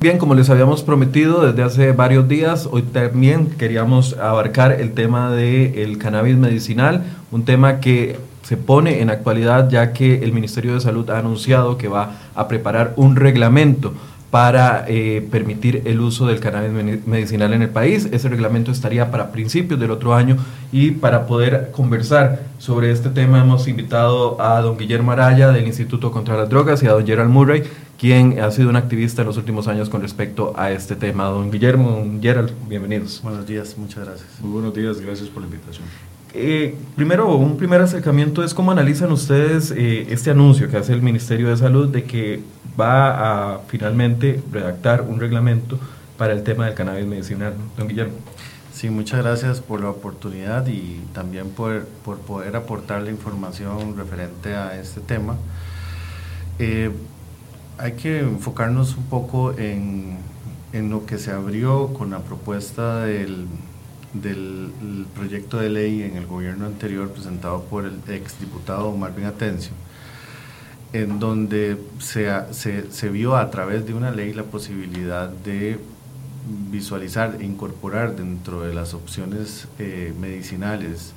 Bien, como les habíamos prometido desde hace varios días, hoy también queríamos abarcar el tema del cannabis medicinal, un tema que se pone en actualidad ya que el Ministerio de Salud ha anunciado que va a preparar un reglamento para eh, permitir el uso del cannabis medicinal en el país. Ese reglamento estaría para principios del otro año y para poder conversar sobre este tema hemos invitado a don Guillermo Araya del Instituto contra las Drogas y a don Gerald Murray, quien ha sido un activista en los últimos años con respecto a este tema. Don Guillermo, don Gerald, bienvenidos. Buenos días, muchas gracias. Muy buenos días, gracias por la invitación. Eh, primero, un primer acercamiento es cómo analizan ustedes eh, este anuncio que hace el Ministerio de Salud de que va a finalmente redactar un reglamento para el tema del cannabis medicinal. Don Guillermo. Sí, muchas gracias por la oportunidad y también por, por poder aportar la información referente a este tema. Eh, hay que enfocarnos un poco en, en, lo que se abrió con la propuesta del, del proyecto de ley en el gobierno anterior presentado por el exdiputado Marvin Atencio en donde se, se, se, vio a través de una ley la posibilidad de visualizar e incorporar dentro de las opciones eh, medicinales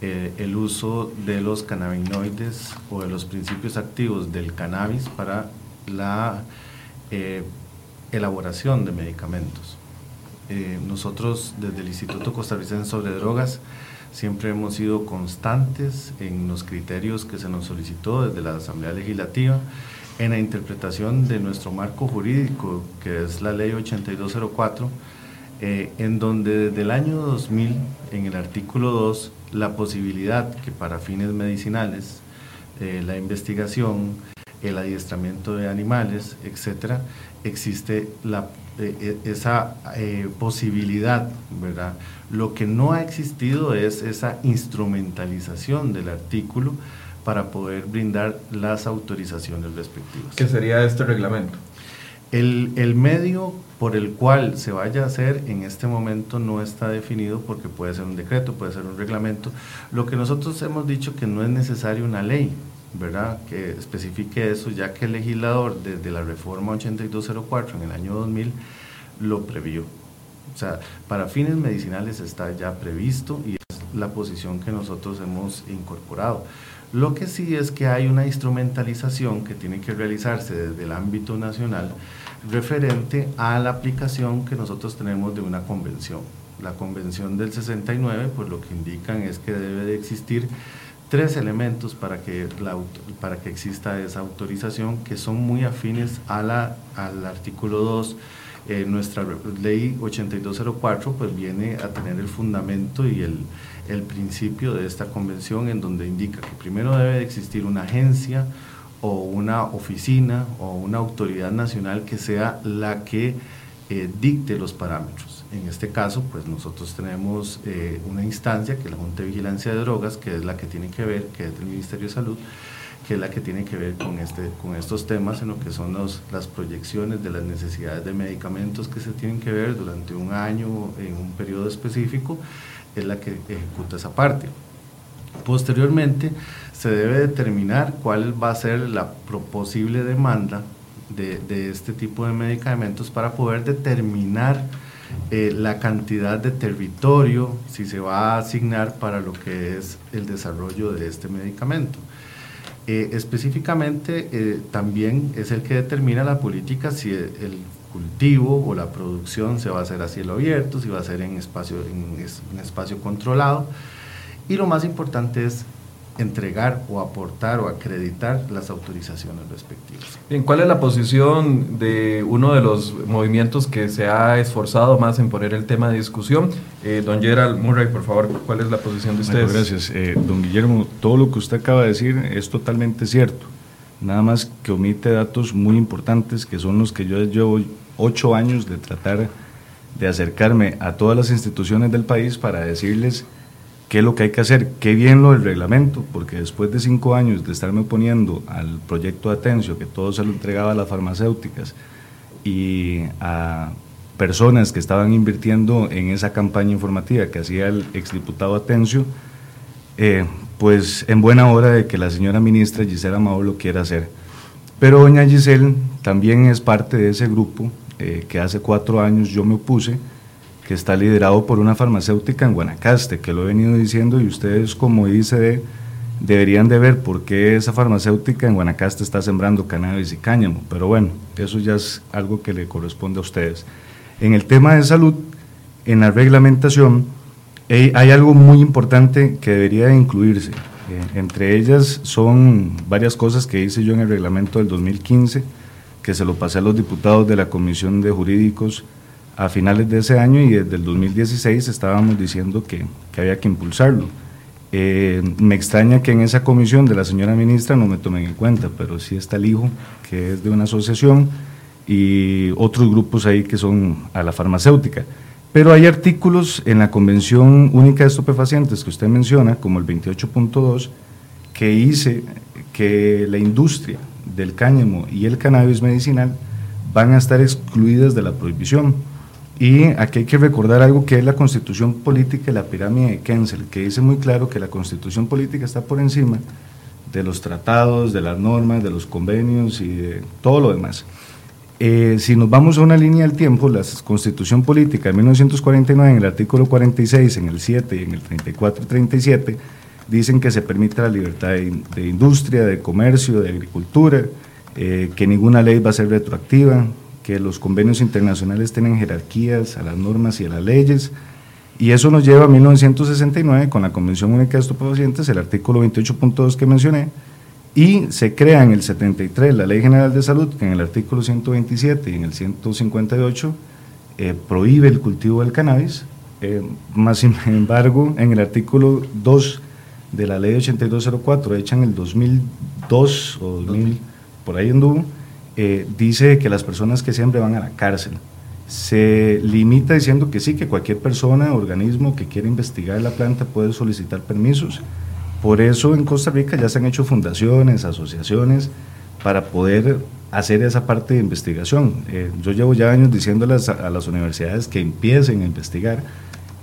eh, el uso de los cannabinoides o de los principios activos del cannabis para la eh, elaboración de medicamentos. nosotros desde el Instituto Costarricense sobre Drogas Siempre hemos sido constantes en los criterios que se nos solicitó desde la Asamblea Legislativa en la interpretación de nuestro marco jurídico, que es la Ley 8204, eh, en donde desde el año 2000, en el artículo 2, la posibilidad que para fines medicinales, eh, la investigación, el adiestramiento de animales, etcétera, existe la eh, esa eh, posibilidad, ¿verdad? Lo que no ha existido es esa instrumentalización del artículo para poder brindar las autorizaciones respectivas. ¿Qué sería este reglamento? El, el, medio por el cual se vaya a hacer en este momento no está definido porque puede ser un decreto, puede ser un reglamento. Lo que nosotros hemos dicho que no es necesario una ley, ¿verdad? que especifique eso, ya que el legislador desde la reforma 8204 en el año 2000 lo previó. O sea, para fines medicinales está ya previsto y es la posición que nosotros hemos incorporado. Lo que sí es que hay una instrumentalización que tiene que realizarse desde el ámbito nacional referente a la aplicación que nosotros tenemos de una convención. La convención del 69, pues lo que indican es que debe de existir tres elementos para que, para que exista esa autorización que son muy afines a la, al artículo 2. Eh, nuestra ley 8204 pues viene a tener el fundamento y el, el principio de esta convención en donde indica que primero debe de existir una agencia o una oficina o una autoridad nacional que sea la que eh, dicte los parámetros. En este caso, pues nosotros tenemos eh, una instancia que es la Junta de Vigilancia de Drogas, que es la que tiene que ver, que es del Ministerio de Salud, que es la que tiene que ver con, este, con estos temas en lo que son las proyecciones de las necesidades de medicamentos que se tienen que ver durante un año en un periodo específico, es la que ejecuta esa parte. Posteriormente, se debe determinar cuál va a ser la posible demanda de, de este tipo de medicamentos para poder determinar eh, la cantidad de territorio, si se va a asignar para lo que es el desarrollo de este medicamento. Eh, específicamente, eh, también es el que determina la política si el cultivo o la producción se va a hacer a cielo abierto, si va a ser en espacio, en espacio controlado. Y lo más importante es entregar o aportar o acreditar las autorizaciones respectivas. Bien, ¿cuál es la posición de uno de los movimientos que se ha esforzado más en poner el tema de discusión? Eh, don Gerald Murray, por favor, ¿cuál es la posición de ustedes? gracias. Eh, don Guillermo, todo lo que usted acaba de decir es totalmente cierto. Nada más que omite datos muy importantes que son los que yo llevo ocho años de tratar de acercarme a todas las instituciones del país para decirles qué es lo que hay que hacer, qué bien lo del reglamento, porque después de cinco años de estarme oponiendo al proyecto de Atencio, que todo se lo entregaba a las farmacéuticas y a personas que estaban invirtiendo en esa campaña informativa que hacía el exdiputado Atencio, eh, pues en buena hora de que la señora ministra Gisela Amado lo quiera hacer. Pero doña Giselle también es parte de ese grupo eh, que hace cuatro años yo me opuse, que está liderado por una farmacéutica en Guanacaste, que lo he venido diciendo y ustedes como ICD deberían de ver por qué esa farmacéutica en Guanacaste está sembrando cannabis y cáñamo, pero bueno, eso ya es algo que le corresponde a ustedes. En el tema de salud, en la reglamentación, hay algo muy importante que debería incluirse. Eh, entre ellas son varias cosas que hice yo en el reglamento del 2015, que se lo pasé a los diputados de la Comisión de Jurídicos a finales de ese año y desde el 2016 estábamos diciendo que, que había que impulsarlo. Eh, me extraña que en esa comisión de la señora ministra no me tomen en cuenta, pero sí está el hijo, que es de una asociación, y otros grupos ahí que son a la farmacéutica. Pero hay artículos en la Convención Única de Estupefacientes que usted menciona, como el 28.2, que dice que la industria del cáñamo y el cannabis medicinal van a estar excluidas de la prohibición. Y aquí hay que recordar algo que es la constitución política y la pirámide de Kensel, que dice muy claro que la constitución política está por encima de los tratados, de las normas, de los convenios y de todo lo demás. Eh, si nos vamos a una línea del tiempo, la Constitución Política de 1949, en el artículo 46, en el 7 y en el 34 y 37, dicen que se permite la libertad de, industria, de comercio, de agricultura, eh, que ninguna ley va a ser retroactiva, que los convenios internacionales tienen jerarquías a las normas y a las leyes, y eso nos lleva a 1969 con la Convención Única de Estupefacientes, el artículo 28.2 que mencioné, y se crea en el 73 la Ley General de Salud, que en el artículo 127 y en el 158 eh, prohíbe el cultivo del cannabis, eh, más sin embargo, en el artículo 2 de la Ley 8204, hecha en el 2002 o 2000, por ahí anduvo, eh, dice que las personas que siempre van a la cárcel. Se limita diciendo que sí, que cualquier persona, organismo que quiera investigar la planta puede solicitar permisos por eso en Costa Rica ya se han hecho fundaciones, asociaciones, para poder hacer esa parte de investigación. Eh, yo llevo ya años diciéndoles a, las universidades que empiecen a investigar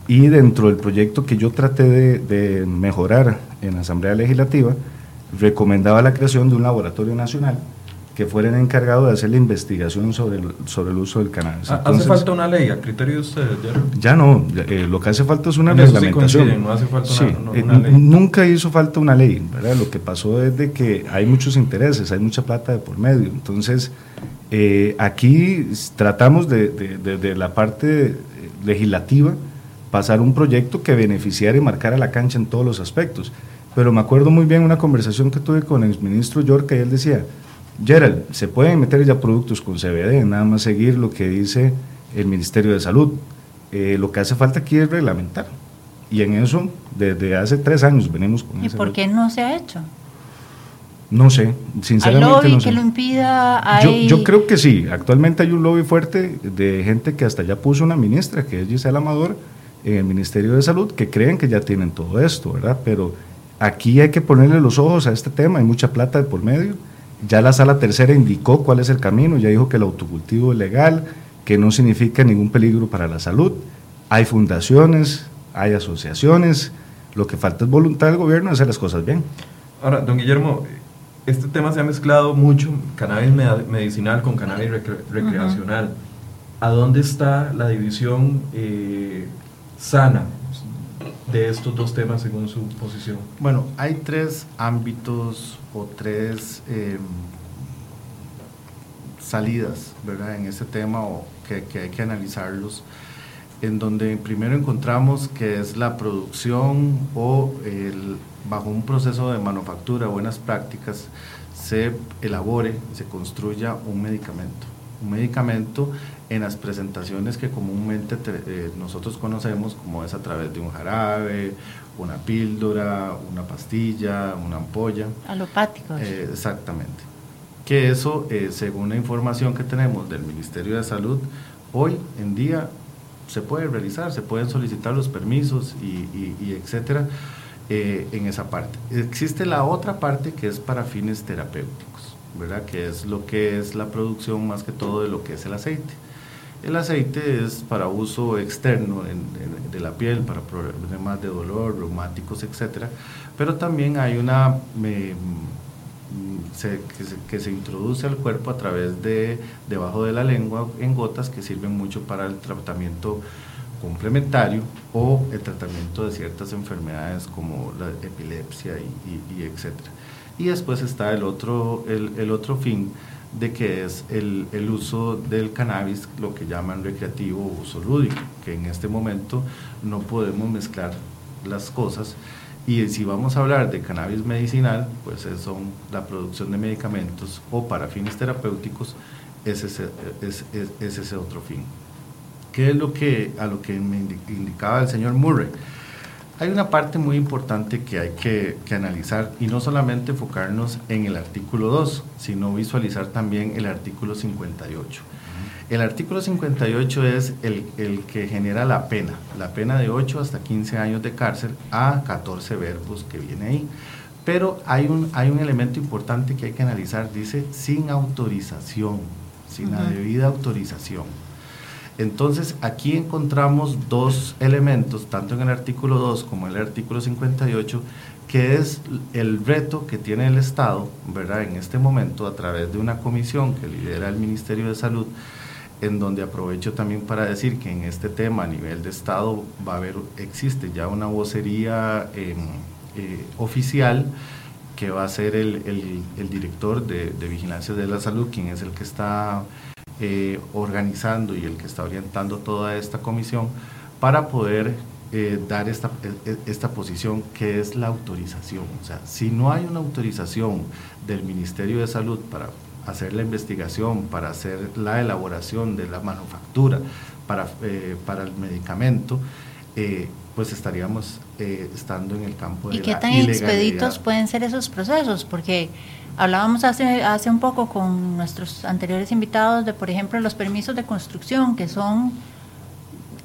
y dentro del proyecto que yo traté de, de mejorar en la Asamblea Legislativa, recomendaba la creación de un laboratorio nacional que fueran encargados de hacer la investigación sobre el, sobre el uso del cannabis. Ah, ¿Hace falta una ley a criterio de ustedes? Ya no, eh, lo que hace falta es una reglamentación. no hace falta una, eh, ley. Nunca hizo falta una ley, ¿verdad? Lo que pasó es de que hay muchos intereses, hay mucha plata de por medio. Entonces, eh, aquí tratamos de, de, de, la parte legislativa pasar un proyecto que beneficiara y marcara la cancha en todos los aspectos. Pero me acuerdo muy bien una conversación que tuve con el ministro York y él decía, Gerald, se pueden meter ya productos con CBD, nada más seguir lo que dice el Ministerio de Salud. Eh, lo que hace falta aquí es reglamentar. Y en eso, desde hace tres años venimos con ¿Y por qué no se ha hecho? No sé, sinceramente. ¿Hay lobby que lo impida? Yo, yo, creo que sí. Actualmente hay un lobby fuerte de gente que hasta ya puso una ministra, que es Gisela Amador, en el Ministerio de Salud, que creen que ya tienen todo esto, ¿verdad? Pero aquí hay que ponerle los ojos a este tema, hay mucha plata de por medio ya la sala tercera indicó cuál es el camino, ya dijo que el autocultivo es legal, que no significa ningún peligro para la salud. Hay fundaciones, hay asociaciones, lo que falta es voluntad del gobierno de hacer las cosas bien. Ahora, don Guillermo, este tema se ha mezclado mucho, cannabis medicinal con cannabis recreacional. ¿A dónde está la división eh, sana de estos dos temas según su posición? Bueno, hay tres ámbitos o tres em, salidas ¿verdad? en este tema o que, que, hay que analizarlos, en donde primero encontramos que es la producción o bajo un proceso de manufactura, buenas prácticas, se elabore, se construya un medicamento. Un medicamento en las presentaciones que comúnmente eh, nosotros conocemos, como es a través de un jarabe, una píldora, una pastilla, una ampolla. Alopáticos. Eh, exactamente. Que eso, eh, según la información que tenemos del Ministerio de Salud, hoy en día se puede realizar, se pueden solicitar los permisos y, y, etcétera en esa parte. Existe la otra parte que es para fines terapéuticos, ¿verdad? Que es lo que es la producción más que todo de lo que es el aceite. El aceite es para uso externo de la piel, para problemas de dolor, reumáticos, etc. Pero también hay una mm, que, se, introduce al cuerpo a través de debajo de la lengua en gotas que sirven mucho para el tratamiento complementario o el tratamiento de ciertas enfermedades como la epilepsia y, y, y etcétera. Y después está el otro, el otro fin de que es el, el, uso del cannabis, lo que llaman recreativo o uso que en este momento no podemos mezclar las cosas. Y si vamos a hablar de cannabis medicinal, pues son la producción de medicamentos o para fines terapéuticos, es ese, es, es, es ese otro fin. ¿Qué es lo que, a lo que me indicaba el señor Murray? Hay una parte muy importante que hay que, que, analizar y no solamente enfocarnos en el artículo 2, sino visualizar también el artículo 58. El artículo 58 es el, el, que genera la pena, la pena de 8 hasta 15 años de cárcel a 14 verbos que viene ahí. Pero hay un, hay un elemento importante que hay que analizar, dice sin autorización, sin uh -huh. la debida autorización. Entonces, aquí encontramos dos elementos, tanto en el artículo 2 como en el artículo 58, que es el reto que tiene el Estado, ¿verdad? En este momento, a través de una comisión que lidera el Ministerio de Salud, en donde aprovecho también para decir que en este tema a nivel de Estado va a haber, existe ya una vocería eh, eh, oficial que va a ser el, director de Vigilancia de la Salud, quien es el que está eh, organizando y el que está orientando toda esta comisión para poder eh, dar esta, esta posición que es la autorización. O sea, si no hay una autorización del Ministerio de Salud para hacer la investigación, para hacer la elaboración de la manufactura, para, eh, para el medicamento, eh, pues estaríamos eh, estando en el campo de ¿Y qué tan expeditos pueden ser esos procesos? Porque hablábamos hace, hace un poco con nuestros anteriores invitados de, por ejemplo, los permisos de construcción, que son,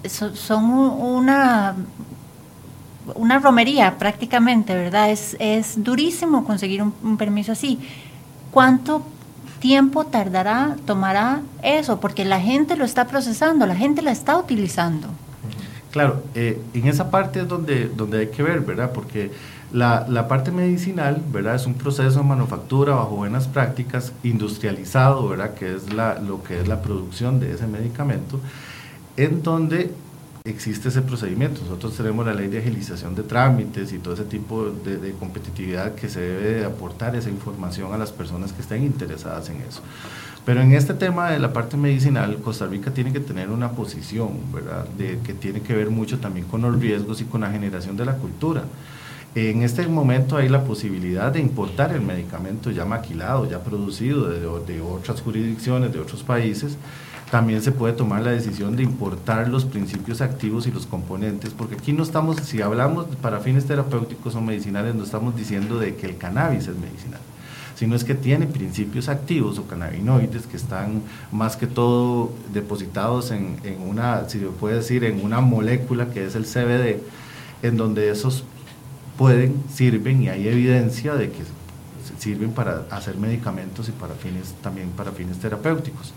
son una, una romería prácticamente, ¿verdad? Es, es durísimo conseguir un, un permiso así. ¿Cuánto tiempo tardará, tomará eso? Porque la gente lo está procesando, la gente la está utilizando. Claro, eh, en esa parte es donde, donde hay que ver, ¿verdad? Porque la, la, parte medicinal, ¿verdad? Es un proceso de manufactura bajo buenas prácticas, industrializado, ¿verdad? Que es la, lo que es la producción de ese medicamento, en donde existe ese procedimiento. Nosotros tenemos la ley de agilización de trámites y todo ese tipo de, de competitividad que se debe de aportar esa información a las personas que estén interesadas en eso. Pero en este tema de la parte medicinal, Costa Rica tiene que tener una posición, ¿verdad? De, que tiene que ver mucho también con los riesgos y con la generación de la cultura. En este momento hay la posibilidad de importar el medicamento ya maquilado, ya producido de, otras jurisdicciones, de otros países. También se puede tomar la decisión de importar los principios activos y los componentes, porque aquí no estamos, si hablamos para fines terapéuticos o medicinales, no estamos diciendo de que el cannabis es medicinal sino es que tiene principios activos o cannabinoides que están más que todo depositados en, en una, si se puede decir, en una molécula que es el CBD, en donde esos pueden, sirven y hay evidencia de que sirven para hacer medicamentos y para fines también para fines terapéuticos.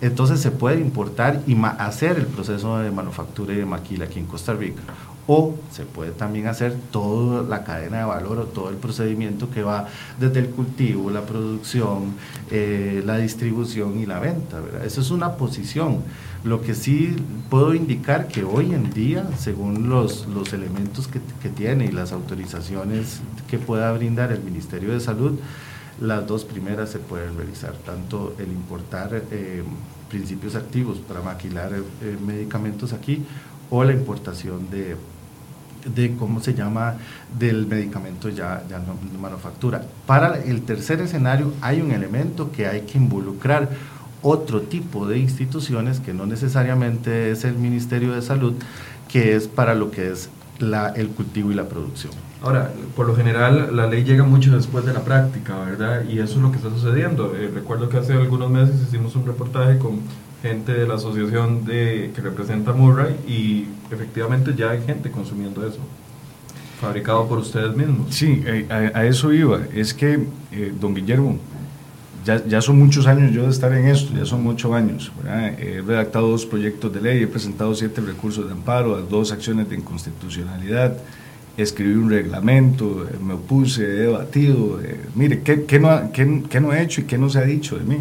Entonces se puede importar y hacer el proceso de manufactura y de maquila aquí en Costa Rica o se puede también hacer toda la cadena de valor o todo el procedimiento que va desde el cultivo, la producción, eh, la distribución y la venta. Eso es una posición. Lo que sí puedo indicar que hoy en día, según los, los elementos que, que tiene y las autorizaciones que pueda brindar el Ministerio de Salud, las dos primeras se pueden realizar, tanto el importar eh, principios activos para maquilar eh, medicamentos aquí o la importación de, de cómo se llama del medicamento ya, ya no manufactura. Para el tercer escenario hay un elemento que hay que involucrar otro tipo de instituciones que no necesariamente es el Ministerio de Salud, que es para lo que es la, el cultivo y la producción. Ahora, por lo general la ley llega mucho después de la práctica, ¿verdad? Y eso es lo que está sucediendo. Eh, recuerdo que hace algunos meses hicimos un reportaje con gente de la asociación de, que representa Murray y efectivamente ya hay gente consumiendo eso, fabricado por ustedes mismos. Sí, eh, a, a eso iba. Es que, eh, don Guillermo, ya, ya, son muchos años yo de estar en esto, ya son muchos años. He redactado dos proyectos de ley, he presentado siete recursos de amparo, dos acciones de inconstitucionalidad. escribí un reglamento, eh, me opuse, he debatido, eh, mire, ¿qué, no, qué, qué, no, he hecho y qué no se ha dicho de mí?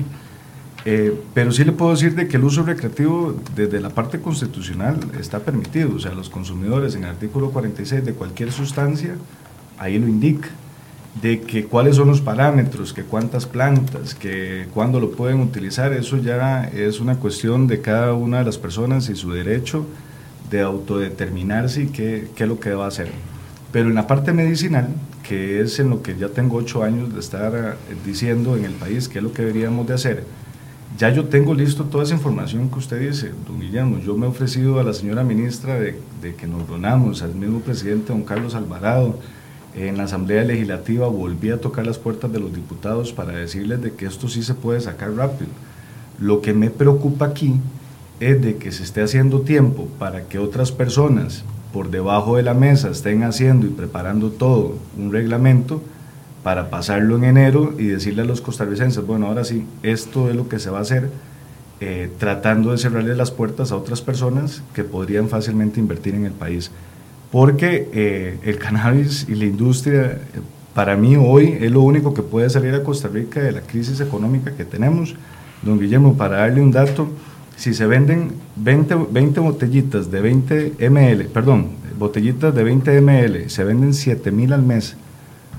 Eh, pero sí le puedo decir de que el uso recreativo desde la parte constitucional está permitido, o sea, los consumidores en el artículo 46 de cualquier sustancia, ahí lo indica, de que cuáles son los parámetros, que cuántas plantas, que cuándo lo pueden utilizar, eso ya es una cuestión de cada una de las personas y su derecho de autodeterminarse y qué, qué es lo que va a hacer. Pero en la parte medicinal, que es en lo que ya tengo ocho años de estar eh, diciendo en el país qué es lo que deberíamos de hacer, ya yo tengo listo toda esa información que usted dice, don Guillermo. Yo me he ofrecido a la señora ministra de, que nos donamos, al mismo presidente, don Carlos Alvarado, en la Asamblea Legislativa volví a tocar las puertas de los diputados para decirles de que esto sí se puede sacar rápido. Lo que me preocupa aquí es de que se esté haciendo tiempo para que otras personas por debajo de la mesa estén haciendo y preparando todo un reglamento para pasarlo en enero y decirle a los costarricenses, bueno, ahora sí, esto es lo que se va a hacer, eh, tratando de cerrarle las puertas a otras personas que podrían fácilmente invertir en el país. Porque eh, el cannabis y la industria, para mí hoy, es lo único que puede salir a Costa Rica de la crisis económica que tenemos. Don Guillermo, para darle un dato, si se venden 20, 20 botellitas de 20 ml, perdón, botellitas de 20 ml, se venden 7 mil al mes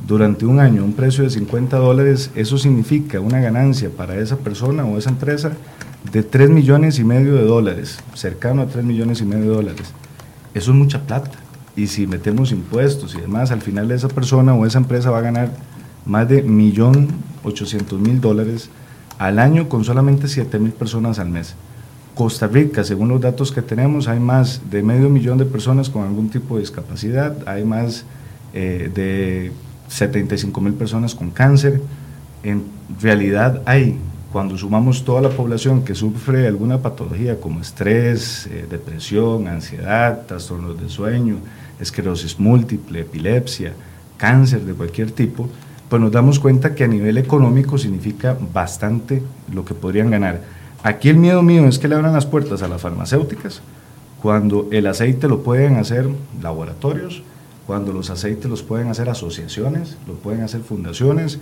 durante un año, un precio de 50 dólares, eso significa una ganancia para esa persona o esa empresa de 3 millones y medio de dólares, cercano a 3 millones y medio de dólares. Eso es mucha plata. Y si metemos impuestos y demás, al final esa persona o esa empresa va a ganar más de 1.800.000 dólares al año con solamente 7 mil personas al mes. Costa Rica, según los datos que tenemos, hay más de medio millón de personas con algún tipo de discapacidad, hay más eh, de 75 mil personas con cáncer. En realidad hay, cuando sumamos toda la población que sufre alguna patología como estrés, eh, depresión, ansiedad, trastornos de sueño, esclerosis múltiple, epilepsia, cáncer de cualquier tipo, pues nos damos cuenta que a nivel económico significa bastante lo que podrían ganar Aquí el miedo mío es que le abran las puertas a las farmacéuticas cuando el aceite lo pueden hacer laboratorios, cuando los aceites los pueden hacer asociaciones, lo pueden hacer fundaciones.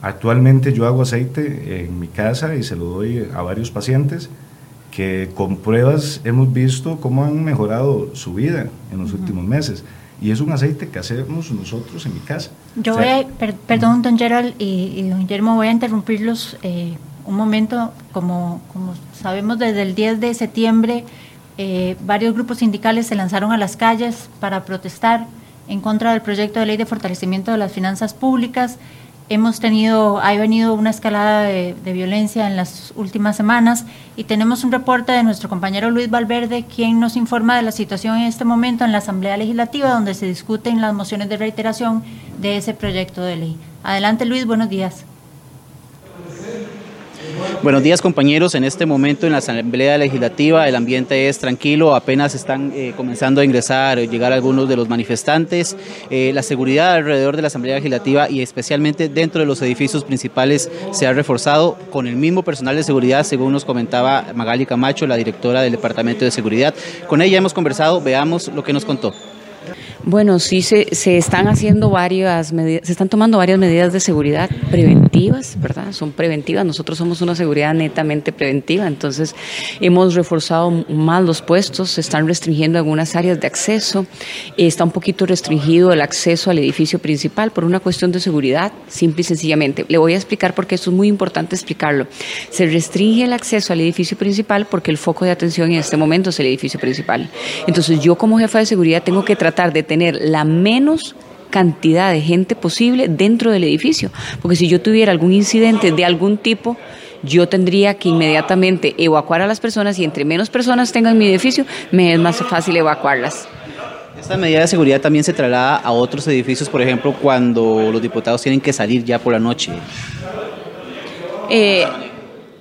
Actualmente yo hago aceite en mi casa y se lo doy a varios pacientes que con pruebas hemos visto cómo han mejorado su vida en los últimos meses. Y es un aceite que hacemos nosotros en mi casa. Yo voy a, perdón, don Gerald y, don Guillermo, voy a interrumpirlos. Eh, un momento, como, como sabemos, desde el 10 de septiembre, eh, varios grupos sindicales se lanzaron a las calles para protestar en contra del proyecto de ley de fortalecimiento de las finanzas públicas. Hemos tenido, ha venido una escalada de, violencia en las últimas semanas y tenemos un reporte de nuestro compañero Luis Valverde, quien nos informa de la situación en este momento en la Asamblea Legislativa, donde se discuten las mociones de reiteración de ese proyecto de ley. Adelante Luis, buenos días. Buenos días compañeros, en este momento en la Asamblea Legislativa el ambiente es tranquilo, apenas están eh, comenzando a ingresar, llegar algunos de los manifestantes. Eh, la seguridad alrededor de la Asamblea Legislativa y especialmente dentro de los edificios principales se ha reforzado con el mismo personal de seguridad, según nos comentaba Magali Camacho, la directora del Departamento de Seguridad. Con ella hemos conversado, veamos lo que nos contó. Bueno, sí se, están haciendo varias medidas, se están tomando varias medidas de seguridad preventivas, ¿verdad? Son preventivas. Nosotros somos una seguridad netamente preventiva, entonces hemos reforzado más los puestos, se están restringiendo algunas áreas de acceso, está un poquito restringido el acceso al edificio principal por una cuestión de seguridad, simple y sencillamente. Le voy a explicar porque esto es muy importante explicarlo. Se restringe el acceso al edificio principal porque el foco de atención en este momento es el edificio principal. Entonces yo como jefa de seguridad tengo que tratar de tener la menos cantidad de gente posible dentro del edificio, porque si yo tuviera algún incidente de algún tipo, yo tendría que inmediatamente evacuar a las personas y entre menos personas tengan mi edificio, me es más fácil evacuarlas. Esta medida de seguridad también se traslada a otros edificios, por ejemplo, cuando los diputados tienen que salir ya por la noche. Eh,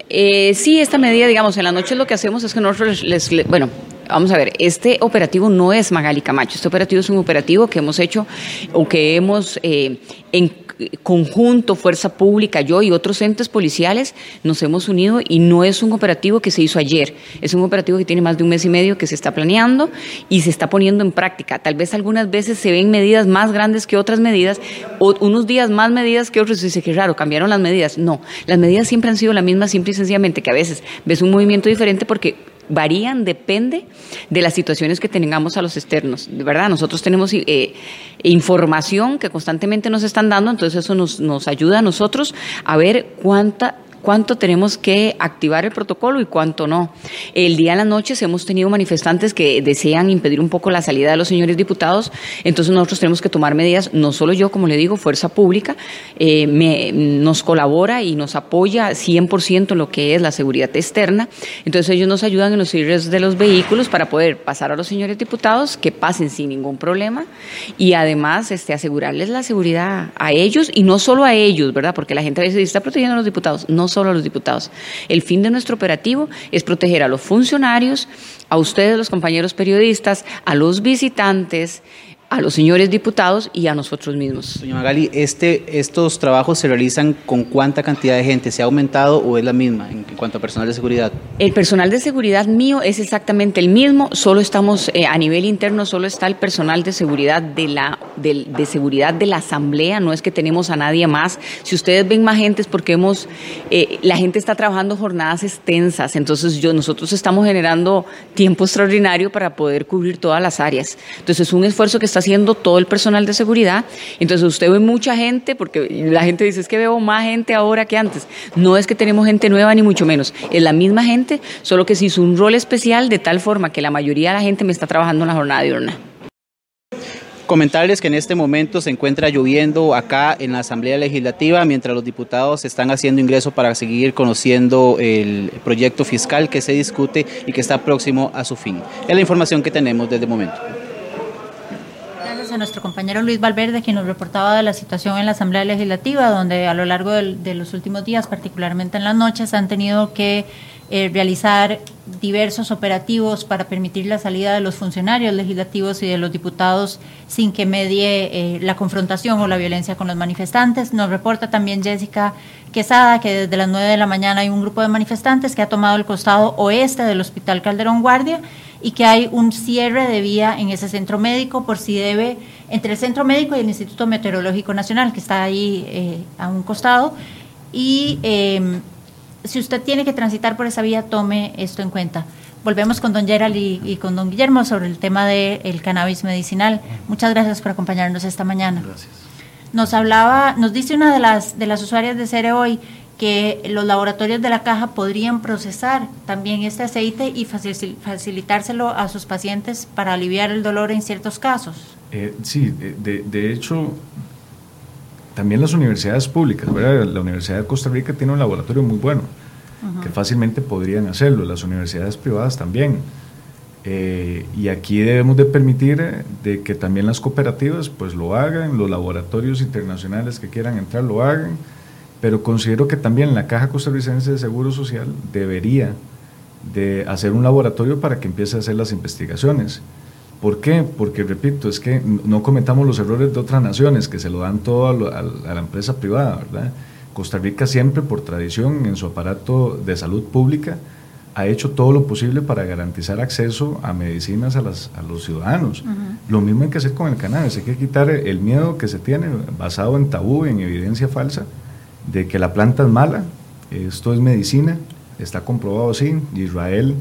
eh, sí, esta medida, digamos, en la noche lo que hacemos es que nosotros les, bueno, Vamos a ver, este operativo no es Magali Camacho, este operativo es un operativo que hemos hecho o que hemos eh, en conjunto, Fuerza Pública, yo y otros entes policiales nos hemos unido y no es un operativo que se hizo ayer, es un operativo que tiene más de un mes y medio que se está planeando y se está poniendo en práctica. Tal vez algunas veces se ven medidas más grandes que otras medidas, unos días más medidas que otros, y dice que raro, cambiaron las medidas. No, las medidas siempre han sido las mismas, simple y sencillamente, que a veces ves un movimiento diferente porque varían, depende de las situaciones que tengamos a los externos. De verdad, nosotros tenemos eh, información que constantemente nos están dando, entonces eso nos, nos ayuda a nosotros a ver cuánta cuánto tenemos que activar el protocolo y cuánto no. El día de las noches hemos tenido manifestantes que desean impedir un poco la salida de los señores diputados, entonces nosotros tenemos que tomar medidas, no solo yo, como le digo, Fuerza Pública, eh, me, nos colabora y nos apoya 100% en lo que es la seguridad externa, entonces ellos nos ayudan en los cierres de los vehículos para poder pasar a los señores diputados, que pasen sin ningún problema y además este, asegurarles la seguridad a ellos y no solo a ellos, ¿verdad? Porque la gente a veces está protegiendo a los diputados, no solo a los diputados. El fin de nuestro operativo es proteger a los funcionarios, a ustedes, los compañeros periodistas, a los visitantes, a los señores diputados y a nosotros mismos. Doña Magali, este, ¿estos trabajos se realizan con cuánta cantidad de gente? ¿Se ha aumentado o es la misma en, cuanto a personal de seguridad? El personal de seguridad mío es exactamente el mismo, solo estamos eh, a nivel interno, solo está el personal de seguridad de la de, de, seguridad de la asamblea, no es que tenemos a nadie más. Si ustedes ven más gente es porque hemos, eh, la gente está trabajando jornadas extensas, entonces yo, nosotros estamos generando tiempo extraordinario para poder cubrir todas las áreas. Entonces es un esfuerzo que está haciendo todo el personal de seguridad. Entonces usted ve mucha gente, porque la gente dice es que veo más gente ahora que antes. No es que tenemos gente nueva ni mucho menos, es la misma gente, solo que se hizo un rol especial de tal forma que la mayoría de la gente me está trabajando en la jornada diurna. Comentarles que en este momento se encuentra lloviendo acá en la Asamblea Legislativa mientras los diputados están haciendo ingreso para seguir conociendo el proyecto fiscal que se discute y que está próximo a su fin. Es la información que tenemos desde el momento a nuestro compañero Luis Valverde, quien nos reportaba de la situación en la Asamblea Legislativa, donde a lo largo de, los últimos días, particularmente en las noches, han tenido que eh, realizar diversos operativos para permitir la salida de los funcionarios legislativos y de los diputados sin que medie eh, la confrontación o la violencia con los manifestantes. Nos reporta también Jessica Quesada que desde las 9 de la mañana hay un grupo de manifestantes que ha tomado el costado oeste del Hospital Calderón Guardia y que hay un cierre de vía en ese centro médico por si debe, entre el centro médico y el Instituto Meteorológico Nacional, que está ahí eh, a un costado. Y em, si usted tiene que transitar por esa vía, tome esto en cuenta. Volvemos con don Gerald y, con don Guillermo sobre el tema del cannabis medicinal. Muchas gracias por acompañarnos esta mañana. Gracias. Nos hablaba, nos dice una de las, de las usuarias de Cere hoy que los laboratorios de la caja podrían procesar también este aceite y facilitárselo a sus pacientes para aliviar el dolor en ciertos casos. Eh, sí, de, de, hecho, también las universidades públicas, la Universidad de Costa Rica tiene un laboratorio muy bueno, que fácilmente podrían hacerlo, las universidades privadas también. Eh, y aquí debemos de permitir eh, de que también las cooperativas pues lo hagan, los laboratorios internacionales que quieran entrar lo hagan pero considero que también la Caja Costarricense de Seguro Social debería de hacer un laboratorio para que empiece a hacer las investigaciones. ¿Por qué? Porque, repito, es que no cometamos los errores de otras naciones que se lo dan todo a, la empresa privada, ¿verdad? Costa Rica siempre, por tradición, en su aparato de salud pública, ha hecho todo lo posible para garantizar acceso a medicinas a, las, a los ciudadanos. Lo mismo hay que hacer con el cannabis, hay que quitar el miedo que se tiene basado en tabú, en evidencia falsa, de que la planta es mala, esto es medicina, está comprobado así, Israel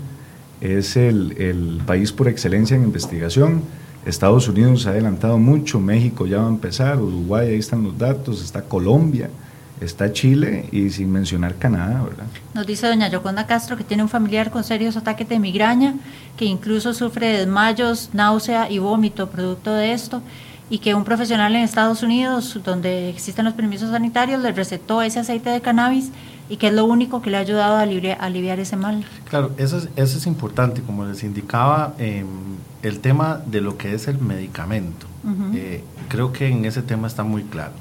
es el, país por excelencia en investigación, Estados Unidos ha adelantado mucho, México ya va a empezar, Uruguay, ahí están los datos, está Colombia, está Chile y sin mencionar Canadá, ¿verdad? Nos dice doña Yoconda Castro que tiene un familiar con serios ataques de migraña, que incluso sufre desmayos, náusea y vómito producto de esto y que un profesional en Estados Unidos, donde existen los permisos sanitarios, le recetó ese aceite de cannabis y que es lo único que le ha ayudado a aliviar, ese mal. Claro, eso es, eso es importante, como les indicaba, em, el tema de lo que es el medicamento. Eh, creo que en ese tema está muy claro,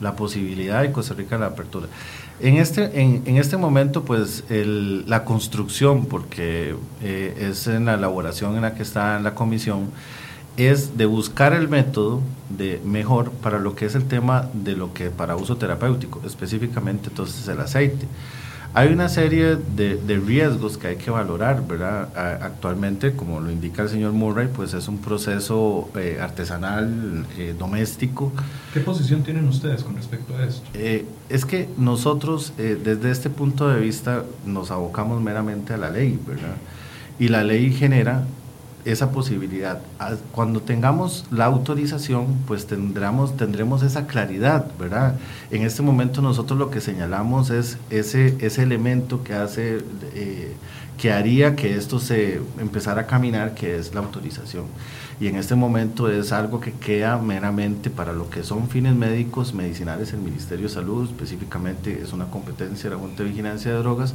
la posibilidad de Costa Rica la apertura. En este, en, en este momento, pues el, la construcción, porque eh, es en la elaboración en la que está en la comisión, es de buscar el método de mejor para lo que es el tema de lo que para uso terapéutico, específicamente entonces el aceite. Hay una serie de, de, riesgos que hay que valorar, ¿verdad? Actualmente, como lo indica el señor Murray, pues es un proceso eh, artesanal, eh, doméstico. ¿Qué posición tienen ustedes con respecto a esto? Eh, es que nosotros, eh, desde este punto de vista, nos abocamos meramente a la ley, ¿verdad? Y la ley genera esa posibilidad. Cuando tengamos la autorización, pues tendremos, tendremos esa claridad, ¿verdad? En este momento nosotros lo que señalamos es ese, ese elemento que hace, eh, que haría que esto se empezara a caminar, que es la autorización y en este momento es algo que queda meramente para lo que son fines médicos, medicinales, el Ministerio de Salud, específicamente es una competencia de la Junta de Vigilancia de Drogas,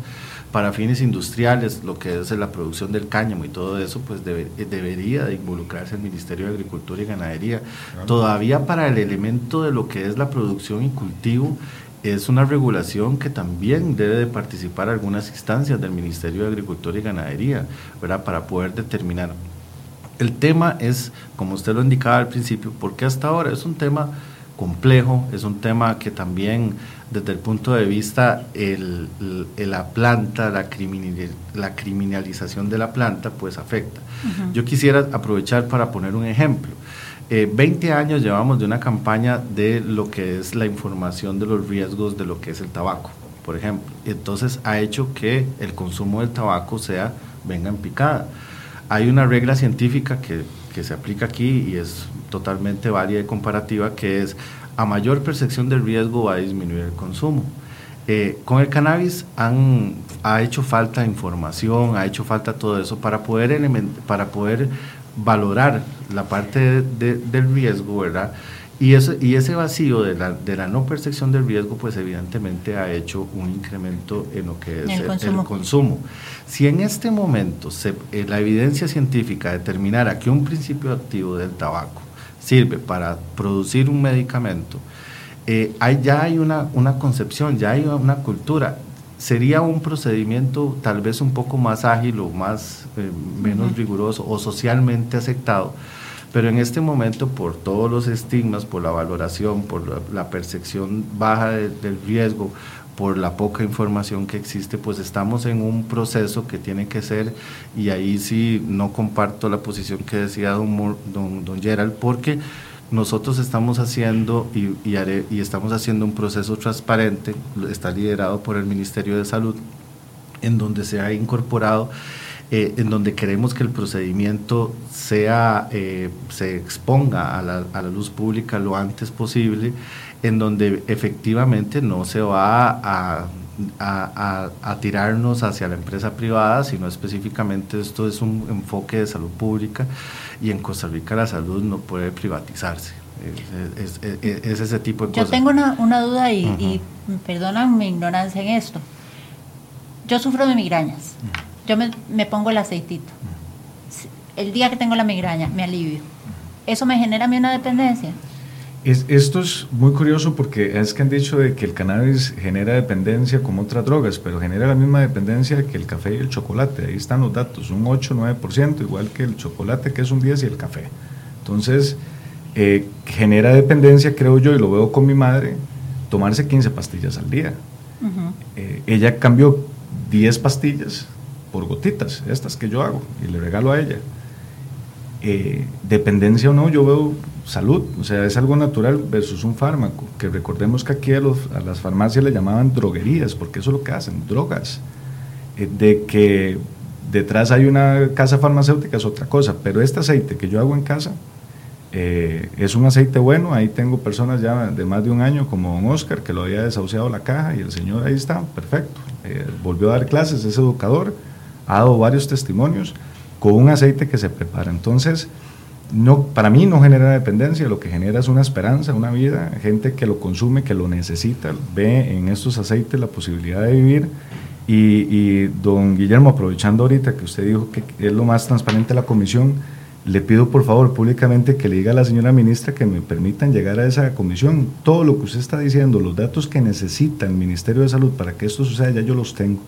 para fines industriales, lo que es la producción del cáñamo y todo eso, pues debería de involucrarse el Ministerio de Agricultura y Ganadería. Todavía para el elemento de lo que es la producción y cultivo, es una regulación que también debe de participar algunas instancias del Ministerio de Agricultura y Ganadería, ¿verdad? Para poder determinar el tema es, como usted lo indicaba al principio, porque hasta ahora es un tema complejo, es un tema que también desde el punto de vista el, la planta, la, la, criminalización de la planta, pues afecta. Yo quisiera aprovechar para poner un ejemplo. Eh, 20 años llevamos de una campaña de lo que es la información de los riesgos de lo que es el tabaco, por ejemplo. Entonces ha hecho que el consumo del tabaco sea venga en picada hay una regla científica que, se aplica aquí y es totalmente válida y comparativa, que es a mayor percepción del riesgo va a disminuir el consumo. Eh, con el cannabis han, ha hecho falta información, ha hecho falta todo eso para poder, para poder valorar la parte del riesgo, ¿verdad? Y, eso, y ese vacío de la, de la no percepción del riesgo, pues evidentemente ha hecho un incremento en lo que es el, consumo. Si en este momento se, eh, la evidencia científica determinara que un principio activo del tabaco sirve para producir un medicamento, eh, hay, ya hay una, una concepción, ya hay una cultura. Sería un procedimiento tal vez un poco más ágil o más, eh, menos riguroso o socialmente aceptado pero en este momento, por todos los estigmas, por la valoración, por la, percepción baja del riesgo, por la poca información que existe, pues estamos en un proceso que tiene que ser, y ahí sí no comparto la posición que decía don, don, don Gerald, porque nosotros estamos haciendo y, y, estamos haciendo un proceso transparente, está liderado por el Ministerio de Salud, en donde se ha incorporado eh, en donde queremos que el procedimiento sea, eh, se exponga a la, luz pública lo antes posible, en donde efectivamente no se va a, a, a, tirarnos hacia la empresa privada, sino específicamente esto es un enfoque de salud pública y en Costa Rica la salud no puede privatizarse. Es, es, ese tipo de cosas. Yo tengo una, una duda y, y, perdonan mi ignorancia en esto. Yo sufro de migrañas yo me, pongo el aceitito. El día que tengo la migraña, me alivio. ¿Eso me genera a mí una dependencia? Es, esto es muy curioso porque es que han dicho de que el cannabis genera dependencia como otras drogas, pero genera la misma dependencia que el café y el chocolate. Ahí están los datos, un 8-9%, igual que el chocolate que es un 10 y el café. Entonces, eh, genera dependencia, creo yo, y lo veo con mi madre, tomarse 15 pastillas al día. Eh, ella cambió 10 pastillas por gotitas, estas que yo hago, y le regalo a ella. Eh, dependencia o no, yo veo salud, o sea, es algo natural versus un fármaco, que recordemos que aquí a, las farmacias le llamaban droguerías, porque eso es lo que hacen, drogas. Eh, de que detrás hay una casa farmacéutica es otra cosa, pero este aceite que yo hago en casa eh, es un aceite bueno, ahí tengo personas ya de más de un año como don Oscar, que lo había desahuciado la caja y el señor ahí está, perfecto. volvió a dar clases, es educador ha dado varios testimonios con un aceite que se prepara. Entonces, no, para mí no genera dependencia, lo que genera es una esperanza, una vida, gente que lo consume, que lo necesita, ve en estos aceites la posibilidad de vivir. Y, don Guillermo, aprovechando ahorita que usted dijo que es lo más transparente la comisión, le pido por favor públicamente que le diga a la señora ministra que me permitan llegar a esa comisión. Todo lo que usted está diciendo, los datos que necesita el Ministerio de Salud para que esto suceda, ya yo los tengo.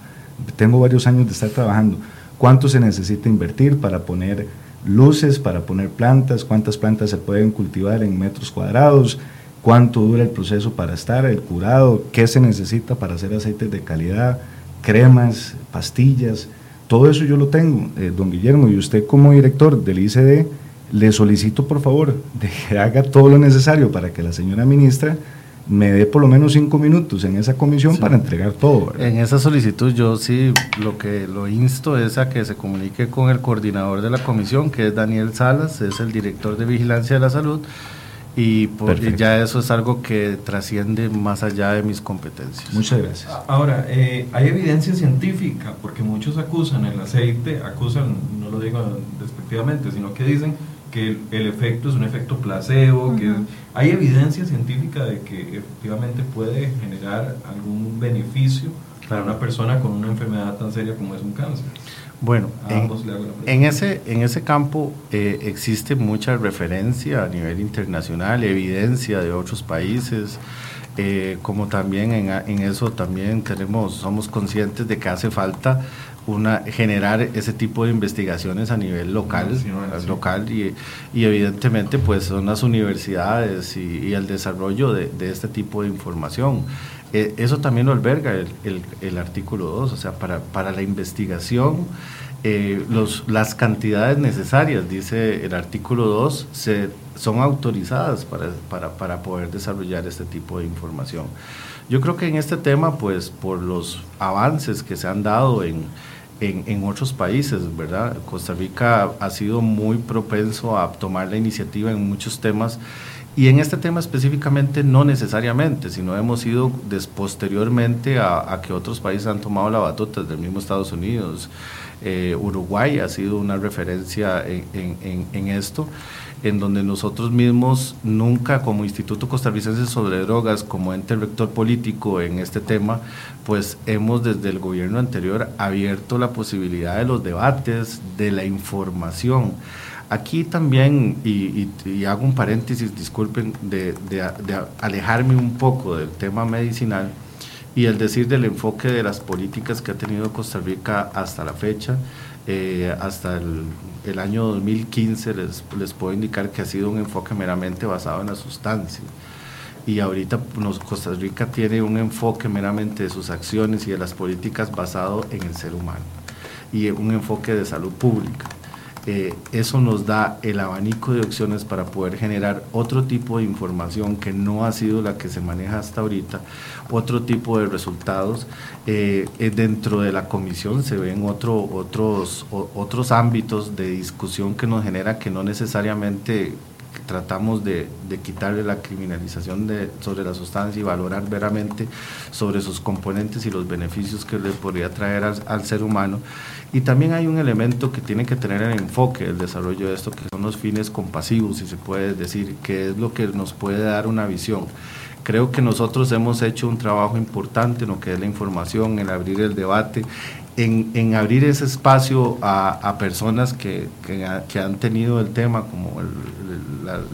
Tengo varios años de estar trabajando. ¿Cuánto se necesita invertir para poner luces, para poner plantas? ¿Cuántas plantas se pueden cultivar en metros cuadrados? ¿Cuánto dura el proceso para estar, el curado? ¿Qué se necesita para hacer aceites de calidad? Cremas, pastillas todo eso yo lo tengo, eh, don Guillermo, y usted como director del ICD, le solicito por favor que haga todo lo necesario para que la señora ministra me dé por lo menos cinco minutos en esa comisión para entregar todo. En esa solicitud yo sí lo que lo insto es a que se comunique con el coordinador de la comisión, que es Daniel Salas, es el director de vigilancia de la salud, y ya eso es algo que trasciende más allá de mis competencias. Muchas gracias. Ahora, eh, hay evidencia científica, porque muchos acusan el aceite, acusan, no lo digo despectivamente, sino que dicen que el, efecto es un efecto placebo, que hay evidencia científica de que efectivamente puede generar algún beneficio para una persona con una enfermedad tan seria como es un cáncer. Bueno, en, ese, en ese campo eh, existe mucha referencia a nivel internacional, evidencia de otros países, eh, como también en, en, eso también tenemos, somos conscientes de que hace falta una, generar ese tipo de investigaciones a nivel local, local y, y, evidentemente pues son las universidades y, el desarrollo de, de, este tipo de información. Eh, eso también lo alberga el, el, artículo 2, o sea, para, para la investigación, eh, los, las cantidades necesarias, dice el artículo 2, se, son autorizadas para, para, para, poder desarrollar este tipo de información. Yo creo que en este tema, pues por los avances que se han dado en, en, en otros países, ¿verdad? Costa Rica ha sido muy propenso a tomar la iniciativa en muchos temas y en este tema específicamente no necesariamente, sino hemos ido posteriormente a, que otros países han tomado la batuta, del mismo Estados Unidos. Eh, Uruguay ha sido una referencia en, en, esto, en donde nosotros mismos nunca como Instituto Costarricense sobre Drogas, como ente rector político en este tema, pues hemos desde el gobierno anterior abierto la posibilidad de los debates, de la información. Aquí también, y, hago un paréntesis, disculpen, de, alejarme un poco del tema medicinal y el decir del enfoque de las políticas que ha tenido Costa Rica hasta la fecha, eh, hasta el, año 2015 les, les puedo indicar que ha sido un enfoque meramente basado en la sustancia. Y ahorita Costa Rica tiene un enfoque meramente de sus acciones y de las políticas basado en el ser humano y un enfoque de salud pública. Eh, eso nos da el abanico de opciones para poder generar otro tipo de información que no ha sido la que se maneja hasta ahorita, otro tipo de resultados. Eh, eh, dentro de la comisión se ven otro, otros, otros ámbitos de discusión que nos genera que no necesariamente tratamos de, quitarle la criminalización de, sobre la sustancia y valorar veramente sobre sus componentes y los beneficios que le podría traer al, ser humano. Y también hay un elemento que tiene que tener en enfoque el desarrollo de esto, que son los fines compasivos, si se puede decir, que es lo que nos puede dar una visión. Creo que nosotros hemos hecho un trabajo importante en lo que es la información, en abrir el debate, en, abrir ese espacio a, personas que, que, han tenido el tema, como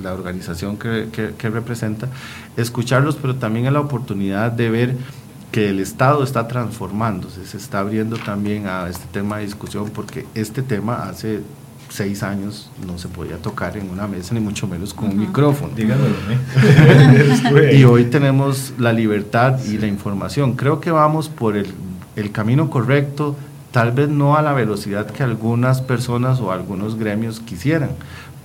la, organización que, que, representa, escucharlos, pero también es la oportunidad de ver que el Estado está transformándose, se está abriendo también a este tema de discusión, porque este tema hace seis años no se podía tocar en una mesa, ni mucho menos con un micrófono. Díganlo, y hoy tenemos la libertad y la información. Creo que vamos por el el camino correcto, tal vez no a la velocidad que algunas personas o algunos gremios quisieran,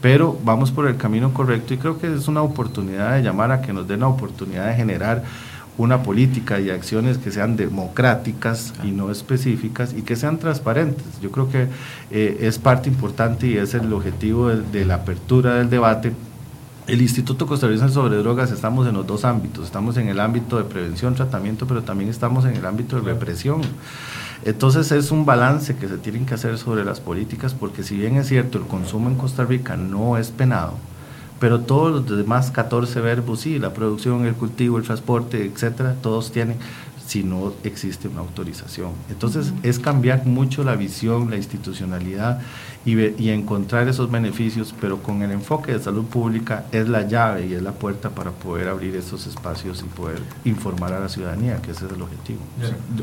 pero vamos por el camino correcto y creo que es una oportunidad de llamar a que nos den la oportunidad de generar una política y acciones que sean democráticas y no específicas y que sean transparentes. Yo creo que eh, es parte importante y es el objetivo de, la apertura del debate. El Instituto Costarricense sobre Drogas estamos en los dos ámbitos, estamos en el ámbito de prevención, tratamiento, pero también estamos en el ámbito de represión. Entonces es un balance que se tienen que hacer sobre las políticas, porque si bien es cierto, el consumo en Costa Rica no es penado, pero todos los demás 14 verbos, sí, la producción, el cultivo, el transporte, etcétera, todos tienen si no existe una autorización. Entonces es cambiar mucho la visión, la institucionalidad y, y, encontrar esos beneficios, pero con el enfoque de salud pública es la llave y es la puerta para poder abrir esos espacios y poder informar a la ciudadanía, que ese es el objetivo.